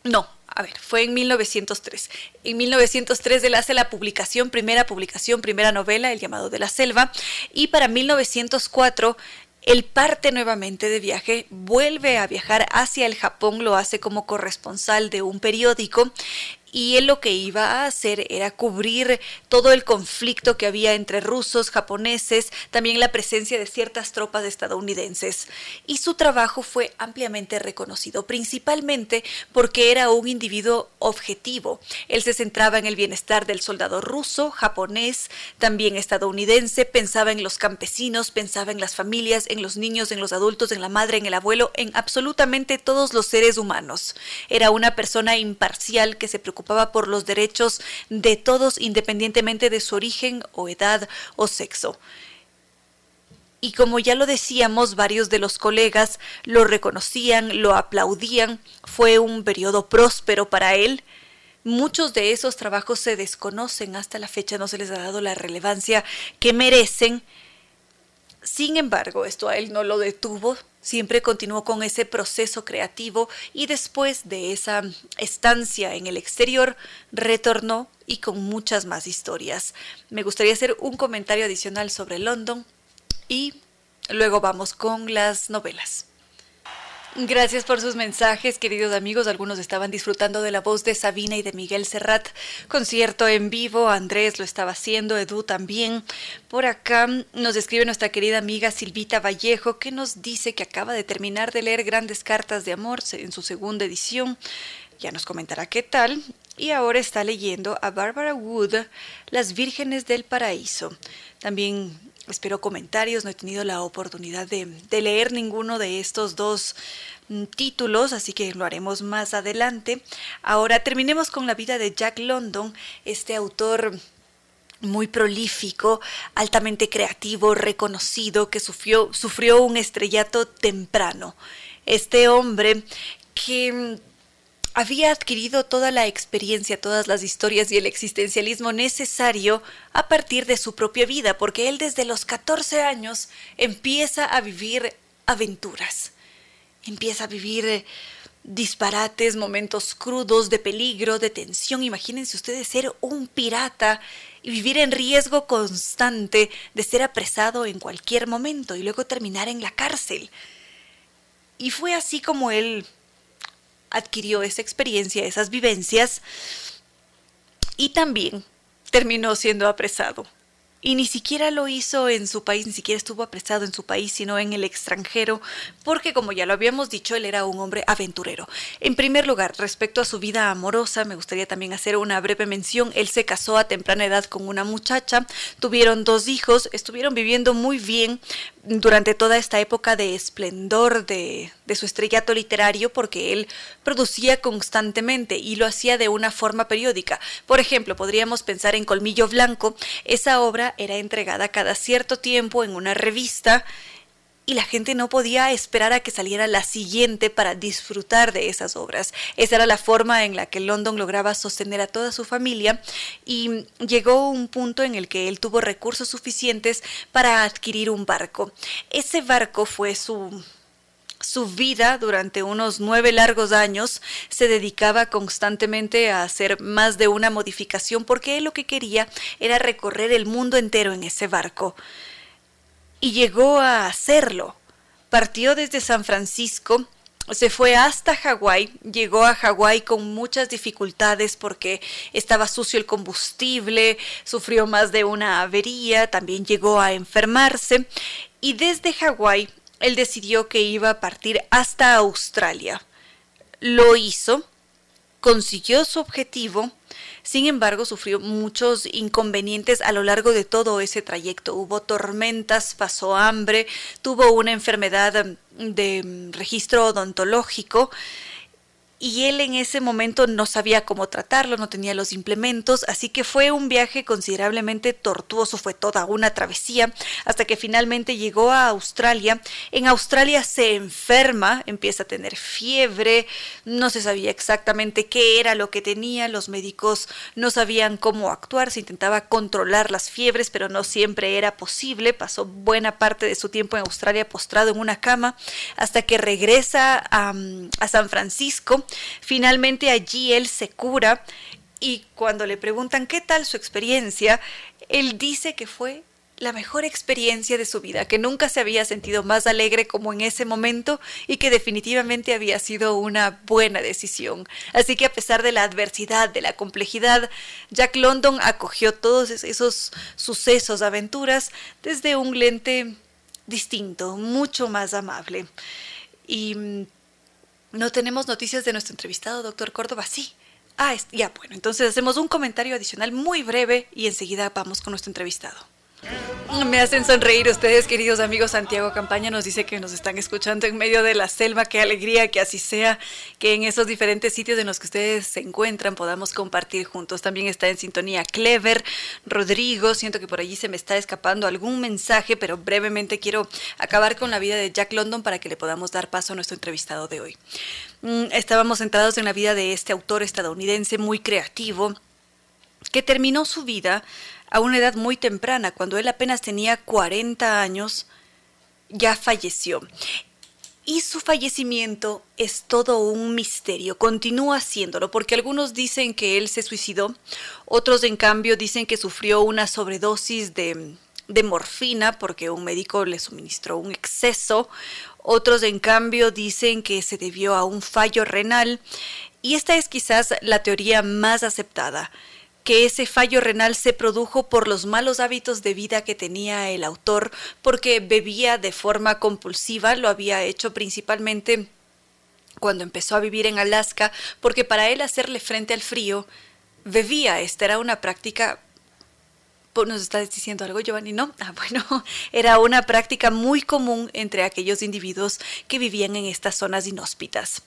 no, a ver, fue en 1903. En 1903 él hace la publicación, primera publicación, primera novela, El llamado de la selva, y para 1904 él parte nuevamente de viaje, vuelve a viajar hacia el Japón, lo hace como corresponsal de un periódico y él lo que iba a hacer era cubrir todo el conflicto que había entre rusos, japoneses, también la presencia de ciertas tropas estadounidenses. Y su trabajo fue ampliamente reconocido, principalmente porque era un individuo objetivo. Él se centraba en el bienestar del soldado ruso, japonés, también estadounidense, pensaba en los campesinos, pensaba en las familias, en los niños, en los adultos, en la madre, en el abuelo, en absolutamente todos los seres humanos. Era una persona imparcial que se preocupaba por los derechos de todos independientemente de su origen o edad o sexo. Y como ya lo decíamos, varios de los colegas lo reconocían, lo aplaudían, fue un periodo próspero para él. Muchos de esos trabajos se desconocen, hasta la fecha no se les ha dado la relevancia que merecen. Sin embargo, esto a él no lo detuvo, siempre continuó con ese proceso creativo y después de esa estancia en el exterior retornó y con muchas más historias. Me gustaría hacer un comentario adicional sobre London y luego vamos con las novelas. Gracias por sus mensajes, queridos amigos. Algunos estaban disfrutando de la voz de Sabina y de Miguel Serrat. Concierto en vivo, Andrés lo estaba haciendo, Edu también. Por acá nos escribe nuestra querida amiga Silvita Vallejo, que nos dice que acaba de terminar de leer Grandes Cartas de Amor en su segunda edición. Ya nos comentará qué tal. Y ahora está leyendo a Barbara Wood, Las Vírgenes del Paraíso. También espero comentarios, no he tenido la oportunidad de, leer ninguno de estos dos mm, títulos, así que lo haremos más adelante. Ahora terminemos con la vida de Jack London, este autor muy prolífico, altamente creativo, reconocido, que sufrió, sufrió un estrellato temprano. Este hombre que mm, había adquirido toda la experiencia, todas las historias y el existencialismo necesario a partir de su propia vida, porque él desde los 14 años empieza a vivir aventuras, empieza a vivir disparates, momentos crudos de peligro, de tensión. Imagínense ustedes ser un pirata y vivir en riesgo constante de ser apresado en cualquier momento y luego terminar en la cárcel. Y fue así como él adquirió esa experiencia, esas vivencias y también terminó siendo apresado. Y ni siquiera lo hizo en su país, ni siquiera estuvo apresado en su país, sino en el extranjero, porque como ya lo habíamos dicho, él era un hombre aventurero. En primer lugar, respecto a su vida amorosa, me gustaría también hacer una breve mención. Él se casó a temprana edad con una muchacha, tuvieron dos hijos, estuvieron viviendo muy bien, durante toda esta época de esplendor de, de, su estrellato literario porque él producía constantemente y lo hacía de una forma periódica. Por ejemplo, podríamos pensar en Colmillo Blanco, esa obra era entregada cada cierto tiempo en una revista y la gente no podía esperar a que saliera la siguiente para disfrutar de esas obras. Esa era la forma en la que London lograba sostener a toda su familia y llegó un punto en el que él tuvo recursos suficientes para adquirir un barco. Ese barco fue su su vida durante unos nueve largos años se dedicaba constantemente a hacer más de una modificación porque él lo que quería era recorrer el mundo entero en ese barco y llegó a hacerlo. Partió desde San Francisco, se fue hasta Hawái, llegó a Hawái con muchas dificultades porque estaba sucio el combustible, sufrió más de una avería, también llegó a enfermarse y desde Hawái él decidió que iba a partir hasta Australia. Lo hizo, consiguió su objetivo, sin embargo, sufrió muchos inconvenientes a lo largo de todo ese trayecto. Hubo tormentas, pasó hambre, tuvo una enfermedad de registro odontológico y él en ese momento no sabía cómo tratarlo, no tenía los implementos, así que fue un viaje considerablemente tortuoso, fue toda una travesía, hasta que finalmente llegó a Australia. En Australia se enferma, empieza a tener fiebre, no se sabía exactamente qué era lo que tenía, los médicos no sabían cómo actuar, se intentaba controlar las fiebres, pero no siempre era posible, pasó buena parte de su tiempo en Australia postrado en una cama, hasta que regresa a, a San Francisco Finalmente allí él se cura y cuando le preguntan qué tal su experiencia, él dice que fue la mejor experiencia de su vida, que nunca se había sentido más alegre como en ese momento y que definitivamente había sido una buena decisión. Así que a pesar de la adversidad, de la complejidad, Jack London acogió todos esos sucesos, aventuras, desde un lente distinto, mucho más amable. Y mm, no tenemos noticias de nuestro entrevistado, doctor Córdoba. Sí. Ah, ya, bueno, entonces hacemos un comentario adicional muy breve y enseguida vamos con nuestro entrevistado. Me hacen sonreír ustedes, queridos amigos. Santiago Campaña nos dice que nos están escuchando en medio de la selva. Qué alegría que así sea, que en esos diferentes sitios en los que ustedes se encuentran podamos compartir juntos. También está en sintonía Clever, Rodrigo. Siento que por allí se me está escapando algún mensaje, pero brevemente quiero acabar con la vida de Jack London para que le podamos dar paso a nuestro entrevistado de hoy. Mm, estábamos centrados en la vida de este autor estadounidense muy creativo que terminó su vida a una edad muy temprana, cuando él apenas tenía 40 años, ya falleció. Y su fallecimiento es todo un misterio, continúa siéndolo, porque algunos dicen que él se suicidó, otros en cambio dicen que sufrió una sobredosis de, de morfina porque un médico le suministró un exceso, otros en cambio dicen que se debió a un fallo renal, y esta es quizás la teoría más aceptada que ese fallo renal se produjo por los malos hábitos de vida que tenía el autor, porque bebía de forma compulsiva, lo había hecho principalmente cuando empezó a vivir en Alaska, porque para él hacerle frente al frío, bebía. Esta era una práctica ¿Nos estás diciendo algo, Giovanni? No. Ah, bueno, era una práctica muy común entre aquellos individuos que vivían en estas zonas inhóspitas.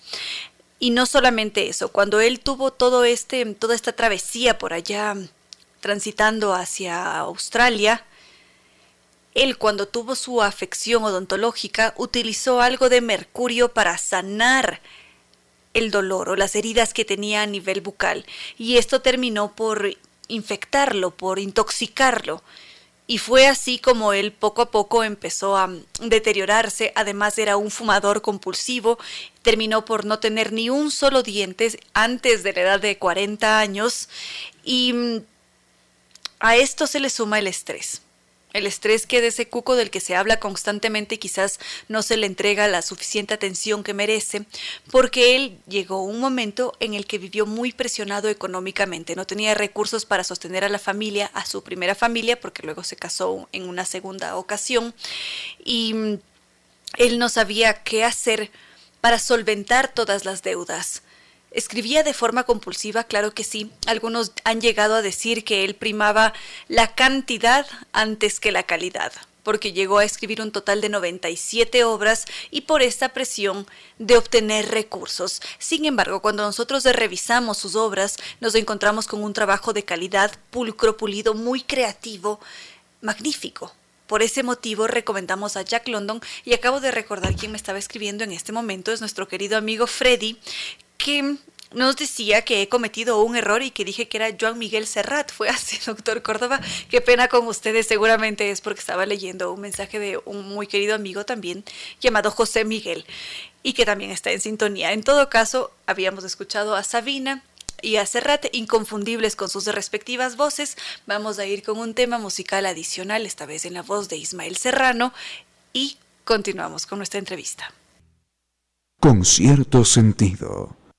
Y no solamente eso, cuando él tuvo todo este, toda esta travesía por allá transitando hacia Australia, él cuando tuvo su afección odontológica utilizó algo de mercurio para sanar el dolor o las heridas que tenía a nivel bucal. Y esto terminó por infectarlo, por intoxicarlo y fue así como él poco a poco empezó a deteriorarse, además era un fumador compulsivo, terminó por no tener ni un solo diente antes de la edad de 40 años. Y mm, a esto se le suma el estrés. El estrés que de ese cuco del que se habla constantemente quizás no se le entrega la suficiente atención que merece, porque él llegó un momento en el que vivió muy presionado económicamente, no tenía recursos para sostener a la familia, a su primera familia, porque luego se casó en una segunda ocasión, y mm, él no sabía qué hacer para solventar todas las deudas. Escribía de forma compulsiva, claro que sí. Algunos han llegado a decir que él primaba la cantidad antes que la calidad, porque llegó a escribir un total de 97 obras y por esta presión de obtener recursos. Sin embargo, cuando nosotros revisamos sus obras, nos encontramos con un trabajo de calidad, pulcro, pulido, muy creativo, magnífico. Por ese motivo recomendamos a Jack London y acabo de recordar quién me estaba escribiendo en este momento, es nuestro querido amigo Freddy, que nos decía que he cometido un error y que dije que era Joan Miguel Serrat. Fue así, doctor Córdoba. Qué pena con ustedes. Seguramente es porque estaba leyendo un mensaje de un muy querido amigo también llamado José Miguel y que también está en sintonía. En todo caso, habíamos escuchado a Sabina y a Serrat, inconfundibles con sus respectivas voces. Vamos a ir con un tema musical adicional, esta vez en la voz de Ismael Serrano, y continuamos con nuestra entrevista. Con cierto sentido.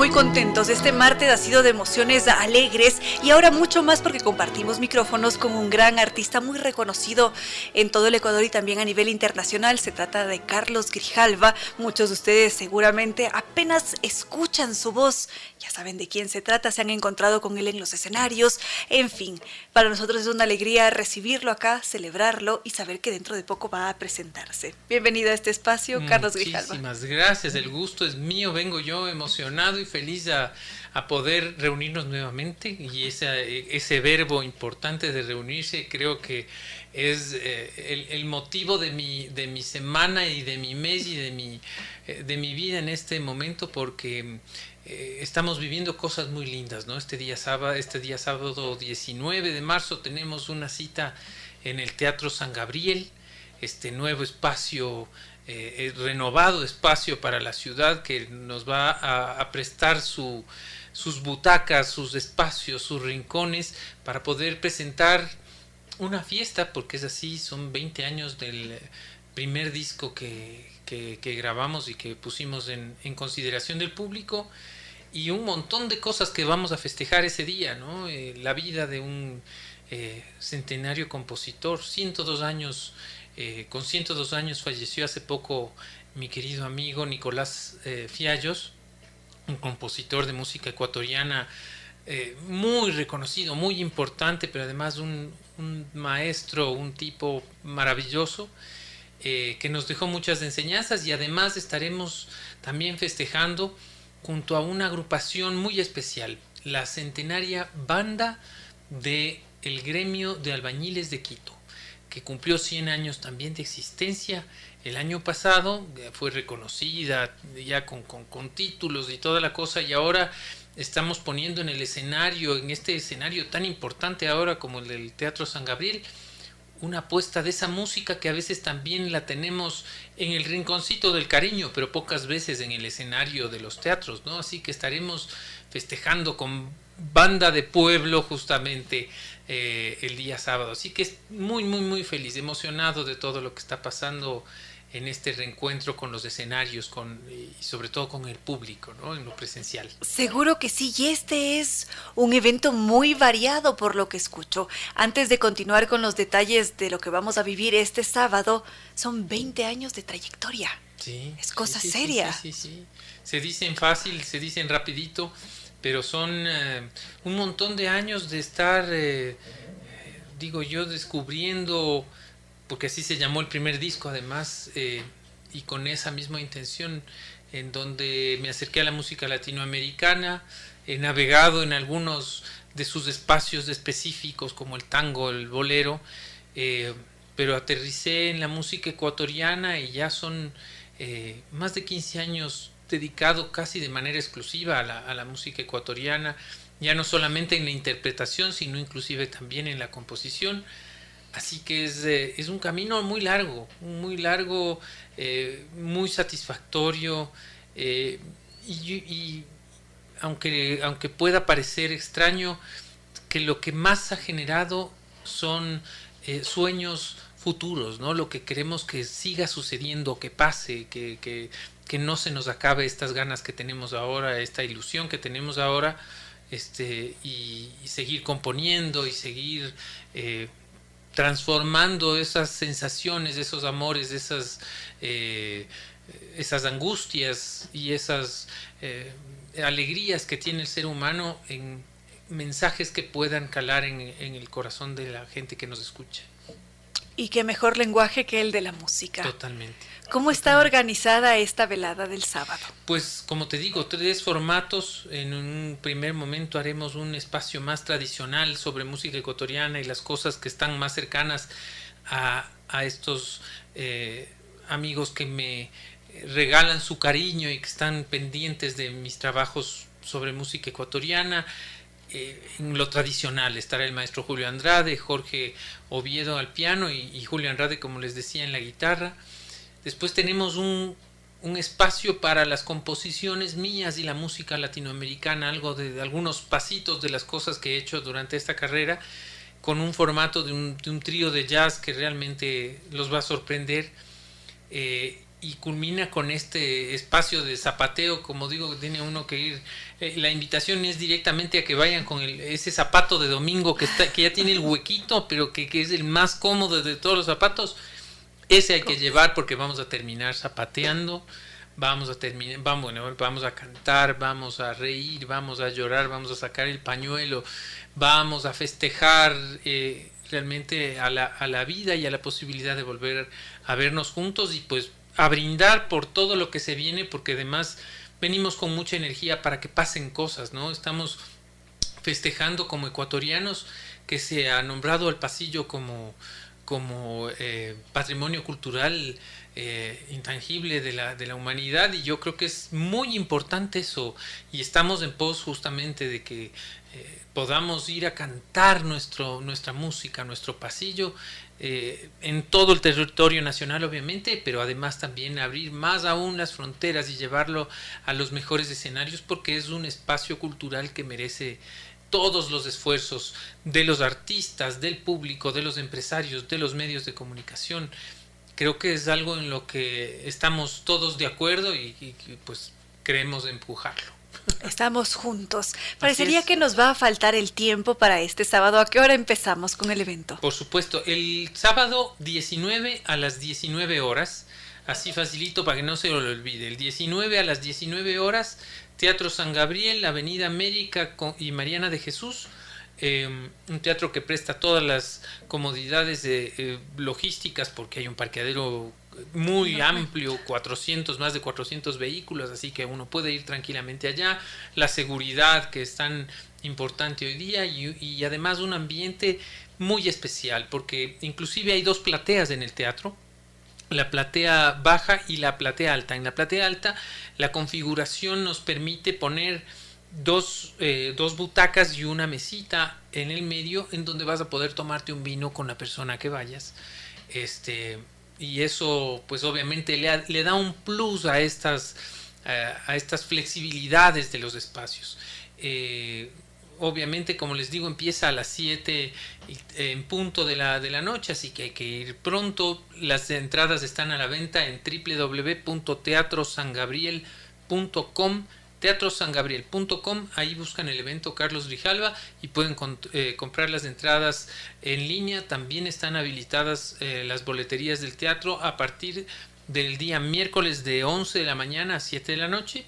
muy contentos. Este martes ha sido de emociones alegres y ahora mucho más porque compartimos micrófonos con un gran artista muy reconocido en todo el Ecuador y también a nivel internacional. Se trata de Carlos Grijalva. Muchos de ustedes seguramente apenas escuchan su voz. Ya saben de quién se trata, se han encontrado con él en los escenarios. En fin, para nosotros es una alegría recibirlo acá, celebrarlo y saber que dentro de poco va a presentarse. Bienvenido a este espacio, Carlos Grijalva. Muchísimas gracias, el gusto es mío, vengo yo emocionado y feliz a, poder reunirnos nuevamente y ese, ese verbo importante de reunirse creo que es eh, el, motivo de mi, de mi semana y de mi mes y de mi, eh, de mi vida en este momento porque eh, estamos viviendo cosas muy lindas, ¿no? Este día sábado, este día sábado 19 de marzo tenemos una cita en el Teatro San Gabriel, este nuevo espacio eh, renovado espacio para la ciudad que nos va a, prestar sus butacas, sus espacios, sus rincones para poder presentar una fiesta, porque es así, son 20 años del primer disco que, grabamos y que pusimos en, consideración del público y un montón de cosas que vamos a festejar ese día, ¿no? Eh, la vida de un eh, centenario compositor, 102 años eh, con 102 años falleció hace poco mi querido amigo Nicolás eh, Fiallos, un compositor de música ecuatoriana eh, muy reconocido, muy importante, pero además un, maestro, un tipo maravilloso. que nos dejó muchas enseñanzas y además estaremos también festejando junto a una agrupación muy especial, la centenaria banda de el gremio de albañiles de Quito que cumplió 100 años también de existencia el año pasado, fue reconocida ya con, títulos y toda la cosa y ahora estamos poniendo en el escenario, en este escenario tan importante ahora como el del Teatro San Gabriel, una apuesta de esa música que a veces también la tenemos en el rinconcito del cariño, pero pocas veces en el escenario de los teatros, ¿no? Así que estaremos festejando con banda de pueblo justamente eh, el día sábado. Así que es muy, muy, muy feliz, emocionado de todo lo que está pasando en este reencuentro con los escenarios con, y sobre todo con el público, ¿no? en lo presencial. Seguro que sí, y este es un evento muy variado por lo que escucho. Antes de continuar con los detalles de lo que vamos a vivir este sábado, son 20 años de trayectoria. Sí. Es cosa seria. Sí, sí, sí, Se dicen fácil, se dicen rapidito, pero son eh, un montón de años de estar, eh, digo yo, descubriendo, porque así se llamó el primer disco además, eh, y con esa misma intención, en donde me acerqué a la música latinoamericana, he navegado en algunos de sus espacios específicos como el tango, el bolero, pero aterricé en la música ecuatoriana y ya son más de 15 años dedicado casi de manera exclusiva a la, música ecuatoriana, ya no solamente en la interpretación, sino inclusive también en la composición. Así que es, eh, es un camino muy largo, muy largo, eh, muy satisfactorio eh, y, aunque, aunque pueda parecer extraño, que lo que más ha generado son sueños futuros, ¿no? Lo que queremos que siga sucediendo, que pase, que, que, que no se nos acabe estas ganas que tenemos ahora, esta ilusión que tenemos ahora, este, y, seguir componiendo y seguir eh, transformando esas sensaciones, esos amores, esas, eh, esas angustias y esas eh, alegrías que tiene el ser humano en mensajes que puedan calar en, en el corazón de la gente que nos escucha. Y qué mejor lenguaje que el de la música. Totalmente. ¿Cómo está organizada esta velada del sábado? Pues como te digo, tres formatos. En un primer momento haremos un espacio más tradicional sobre música ecuatoriana y las cosas que están más cercanas a, estos eh, amigos que me regalan su cariño y que están pendientes de mis trabajos sobre música ecuatoriana. Eh, en lo tradicional estará el maestro Julio Andrade, Jorge Oviedo al piano y Julio Andrade, como les decía, en la guitarra. Después tenemos un, espacio para las composiciones mías y la música latinoamericana, algo de, algunos pasitos de las cosas que he hecho durante esta carrera, con un formato de un, trío de jazz que realmente los va a sorprender. Eh, y culmina con este espacio de zapateo, como digo, tiene uno que ir. Eh, la invitación es directamente a que vayan con ese zapato de domingo que, está, que ya tiene el huequito, pero que, que es el más cómodo de todos los zapatos. Ese hay que llevar porque vamos a terminar zapateando, vamos a terminar, vamos, vamos a cantar, vamos a reír, vamos a llorar, vamos a sacar el pañuelo, vamos a festejar. Eh, realmente a la, a la vida y a la posibilidad de volver a vernos juntos y pues a brindar por todo lo que se viene, porque además venimos con mucha energía para que pasen cosas, ¿no? Estamos festejando como ecuatorianos que se ha nombrado el pasillo como, como eh, patrimonio cultural eh, intangible de la, de la humanidad y yo creo que es muy importante eso y estamos en pos justamente de que eh, podamos ir a cantar nuestro, nuestra música, nuestro pasillo eh, en todo el territorio nacional obviamente, pero además también abrir más aún las fronteras y llevarlo a los mejores escenarios porque es un espacio cultural que merece todos los esfuerzos de los artistas, del público, de los empresarios, de los medios de comunicación. Creo que es algo en lo que estamos todos de acuerdo y, y pues queremos empujarlo. Estamos juntos. Parecería que nos va a faltar el tiempo para este sábado. ¿A qué hora empezamos con el evento? Por supuesto, el sábado 19 a las 19 horas. Así facilito para que no se lo olvide. El 19 a las 19 horas, Teatro San Gabriel, Avenida América y Mariana de Jesús. Em, un teatro que presta todas las comodidades de, eh, logísticas porque hay un parqueadero muy amplio, 400, más de 400 vehículos, así que uno puede ir tranquilamente allá, la seguridad que es tan importante hoy día y, además un ambiente muy especial, porque inclusive hay dos plateas en el teatro, la platea baja y la platea alta. En la platea alta la configuración nos permite poner dos, eh, dos butacas y una mesita en el medio en donde vas a poder tomarte un vino con la persona que vayas. Este, y eso pues obviamente le, da un plus a estas, estas flexibilidades de los espacios. Eh, obviamente, como les digo, empieza a las 7 en punto de la, de la noche, así que hay que ir pronto. Las entradas están a la venta en www.teatrosangabriel.com teatrosangabriel.com, ahí buscan el evento Carlos Rijalva y pueden eh, comprar las entradas en línea. También están habilitadas eh, las boleterías del teatro a partir del día miércoles de 11 de la mañana a 7 de la noche.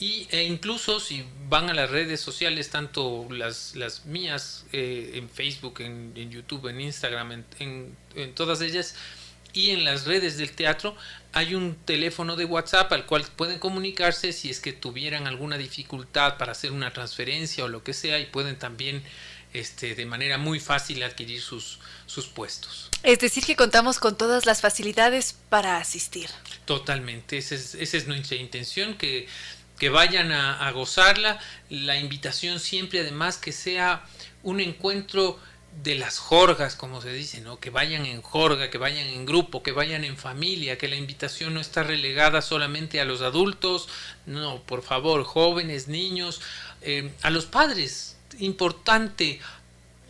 Y, e incluso si van a las redes sociales, tanto las, las mías eh, en Facebook, en, YouTube, en Instagram, en todas ellas, y en las redes del teatro hay un teléfono de WhatsApp al cual pueden comunicarse si es que tuvieran alguna dificultad para hacer una transferencia o lo que sea y pueden también este, de manera muy fácil adquirir sus, sus puestos. Es decir, que contamos con todas las facilidades para asistir. Totalmente, esa es, esa es nuestra intención, que, que vayan a, a gozarla. La invitación siempre además que sea un encuentro de las jorgas, como se dice, ¿no? Que vayan en jorga, que vayan en grupo, que vayan en familia, que la invitación no está relegada solamente a los adultos, no, por favor, jóvenes, niños, eh, a los padres, importante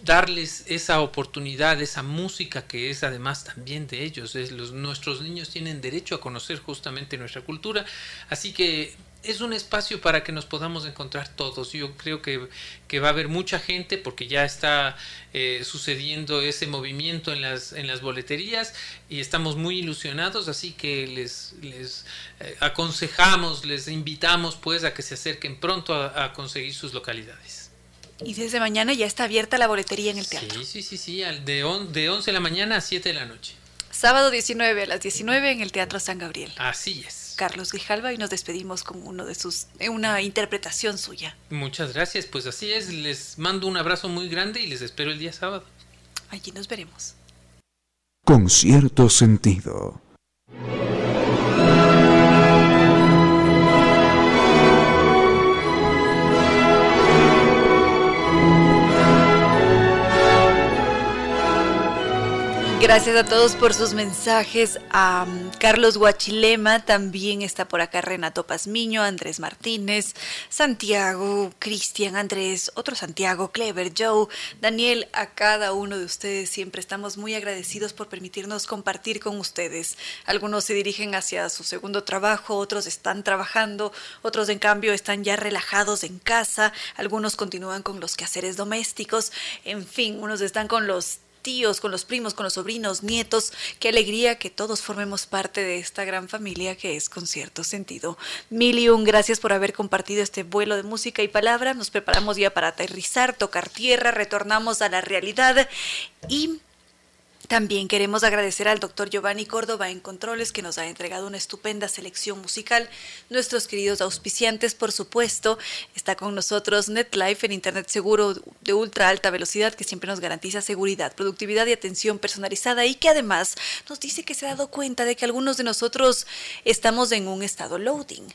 darles esa oportunidad, esa música que es además también de ellos. Es los, nuestros niños tienen derecho a conocer justamente nuestra cultura, así que es un espacio para que nos podamos encontrar todos. Yo creo que, va a haber mucha gente porque ya está eh, sucediendo ese movimiento en las, en las boleterías y estamos muy ilusionados, así que les, les eh, aconsejamos, les invitamos pues a que se acerquen pronto a, conseguir sus localidades. Y desde mañana ya está abierta la boletería en el teatro. Sí, sí, sí, sí, de, de 11 de la mañana a 7 de la noche. Sábado 19 a las 19 en el Teatro San Gabriel. Así es. Carlos Grijalva y nos despedimos con uno de sus eh, una interpretación suya. Muchas gracias, pues así es, les mando un abrazo muy grande y les espero el día sábado. Allí nos veremos. Con cierto sentido. Gracias a todos por sus mensajes. A um, Carlos Guachilema también está por acá Renato Pazmiño, Andrés Martínez, Santiago, Cristian, Andrés, otro Santiago, Clever, Joe, Daniel, a cada uno de ustedes siempre estamos muy agradecidos por permitirnos compartir con ustedes. Algunos se dirigen hacia su segundo trabajo, otros están trabajando, otros en cambio están ya relajados en casa, algunos continúan con los quehaceres domésticos, en fin, unos están con los tíos, con los primos, con los sobrinos, nietos. Qué alegría que todos formemos parte de esta gran familia que es con cierto sentido. Mil y un gracias por haber compartido este vuelo de música y palabra. Nos preparamos ya para aterrizar, tocar tierra, retornamos a la realidad y también queremos agradecer al doctor Giovanni Córdoba en Controles que nos ha entregado una estupenda selección musical. Nuestros queridos auspiciantes, por supuesto, está con nosotros NetLife, el Internet seguro de ultra alta velocidad que siempre nos garantiza seguridad, productividad y atención personalizada y que además nos dice que se ha dado cuenta de que algunos de nosotros estamos en un estado loading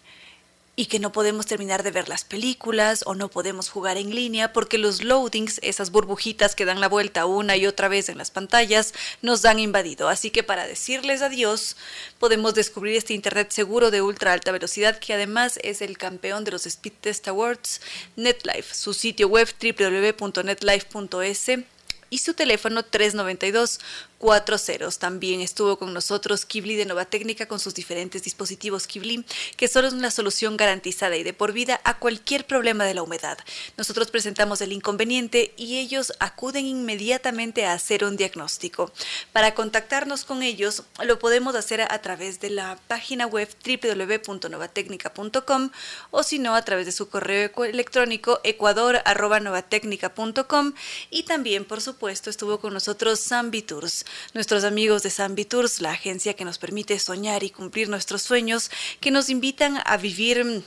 y que no podemos terminar de ver las películas o no podemos jugar en línea porque los loadings, esas burbujitas que dan la vuelta una y otra vez en las pantallas, nos han invadido. Así que para decirles adiós, podemos descubrir este Internet seguro de ultra alta velocidad que además es el campeón de los Speed Test Awards, NetLife, su sitio web www.netlife.es y su teléfono 392 cuatro ceros. También estuvo con nosotros Kibli de Nova Técnica con sus diferentes dispositivos Kibli, que son una solución garantizada y de por vida a cualquier problema de la humedad. Nosotros presentamos el inconveniente y ellos acuden inmediatamente a hacer un diagnóstico. Para contactarnos con ellos lo podemos hacer a través de la página web www.novatecnica.com o si no a través de su correo electrónico ecuador.novatecnica.com y también por supuesto estuvo con nosotros Zambi Tours nuestros amigos de San Tours, la agencia que nos permite soñar y cumplir nuestros sueños, que nos invitan a vivir mm,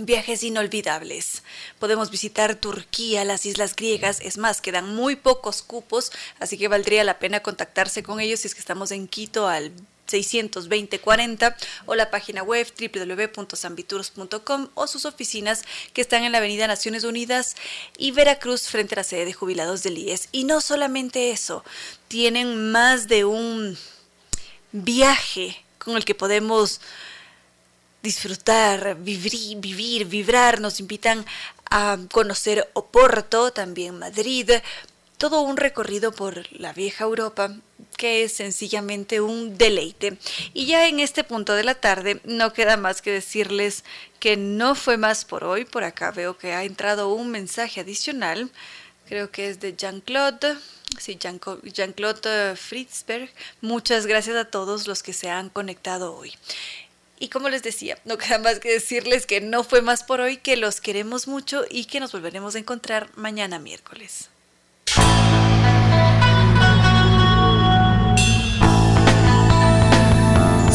Viajes inolvidables. Podemos visitar Turquía, las islas griegas, es más, quedan muy pocos cupos, así que valdría la pena contactarse con ellos si es que estamos en Quito al 62040 o la página web www.sambitours.com o sus oficinas que están en la Avenida Naciones Unidas y Veracruz frente a la sede de jubilados del IES. Y no solamente eso, tienen más de un viaje con el que podemos disfrutar, vivir, vivir, vibrar, nos invitan a conocer Oporto, también Madrid, todo un recorrido por la vieja Europa que es sencillamente un deleite. Y ya en este punto de la tarde no queda más que decirles que no fue más por hoy. Por acá veo que ha entrado un mensaje adicional. Creo que es de Jean-Claude. Sí, Jean-Claude Fritzberg. Muchas gracias a todos los que se han conectado hoy. Y como les decía, no queda más que decirles que no fue más por hoy, que los queremos mucho y que nos volveremos a encontrar mañana miércoles.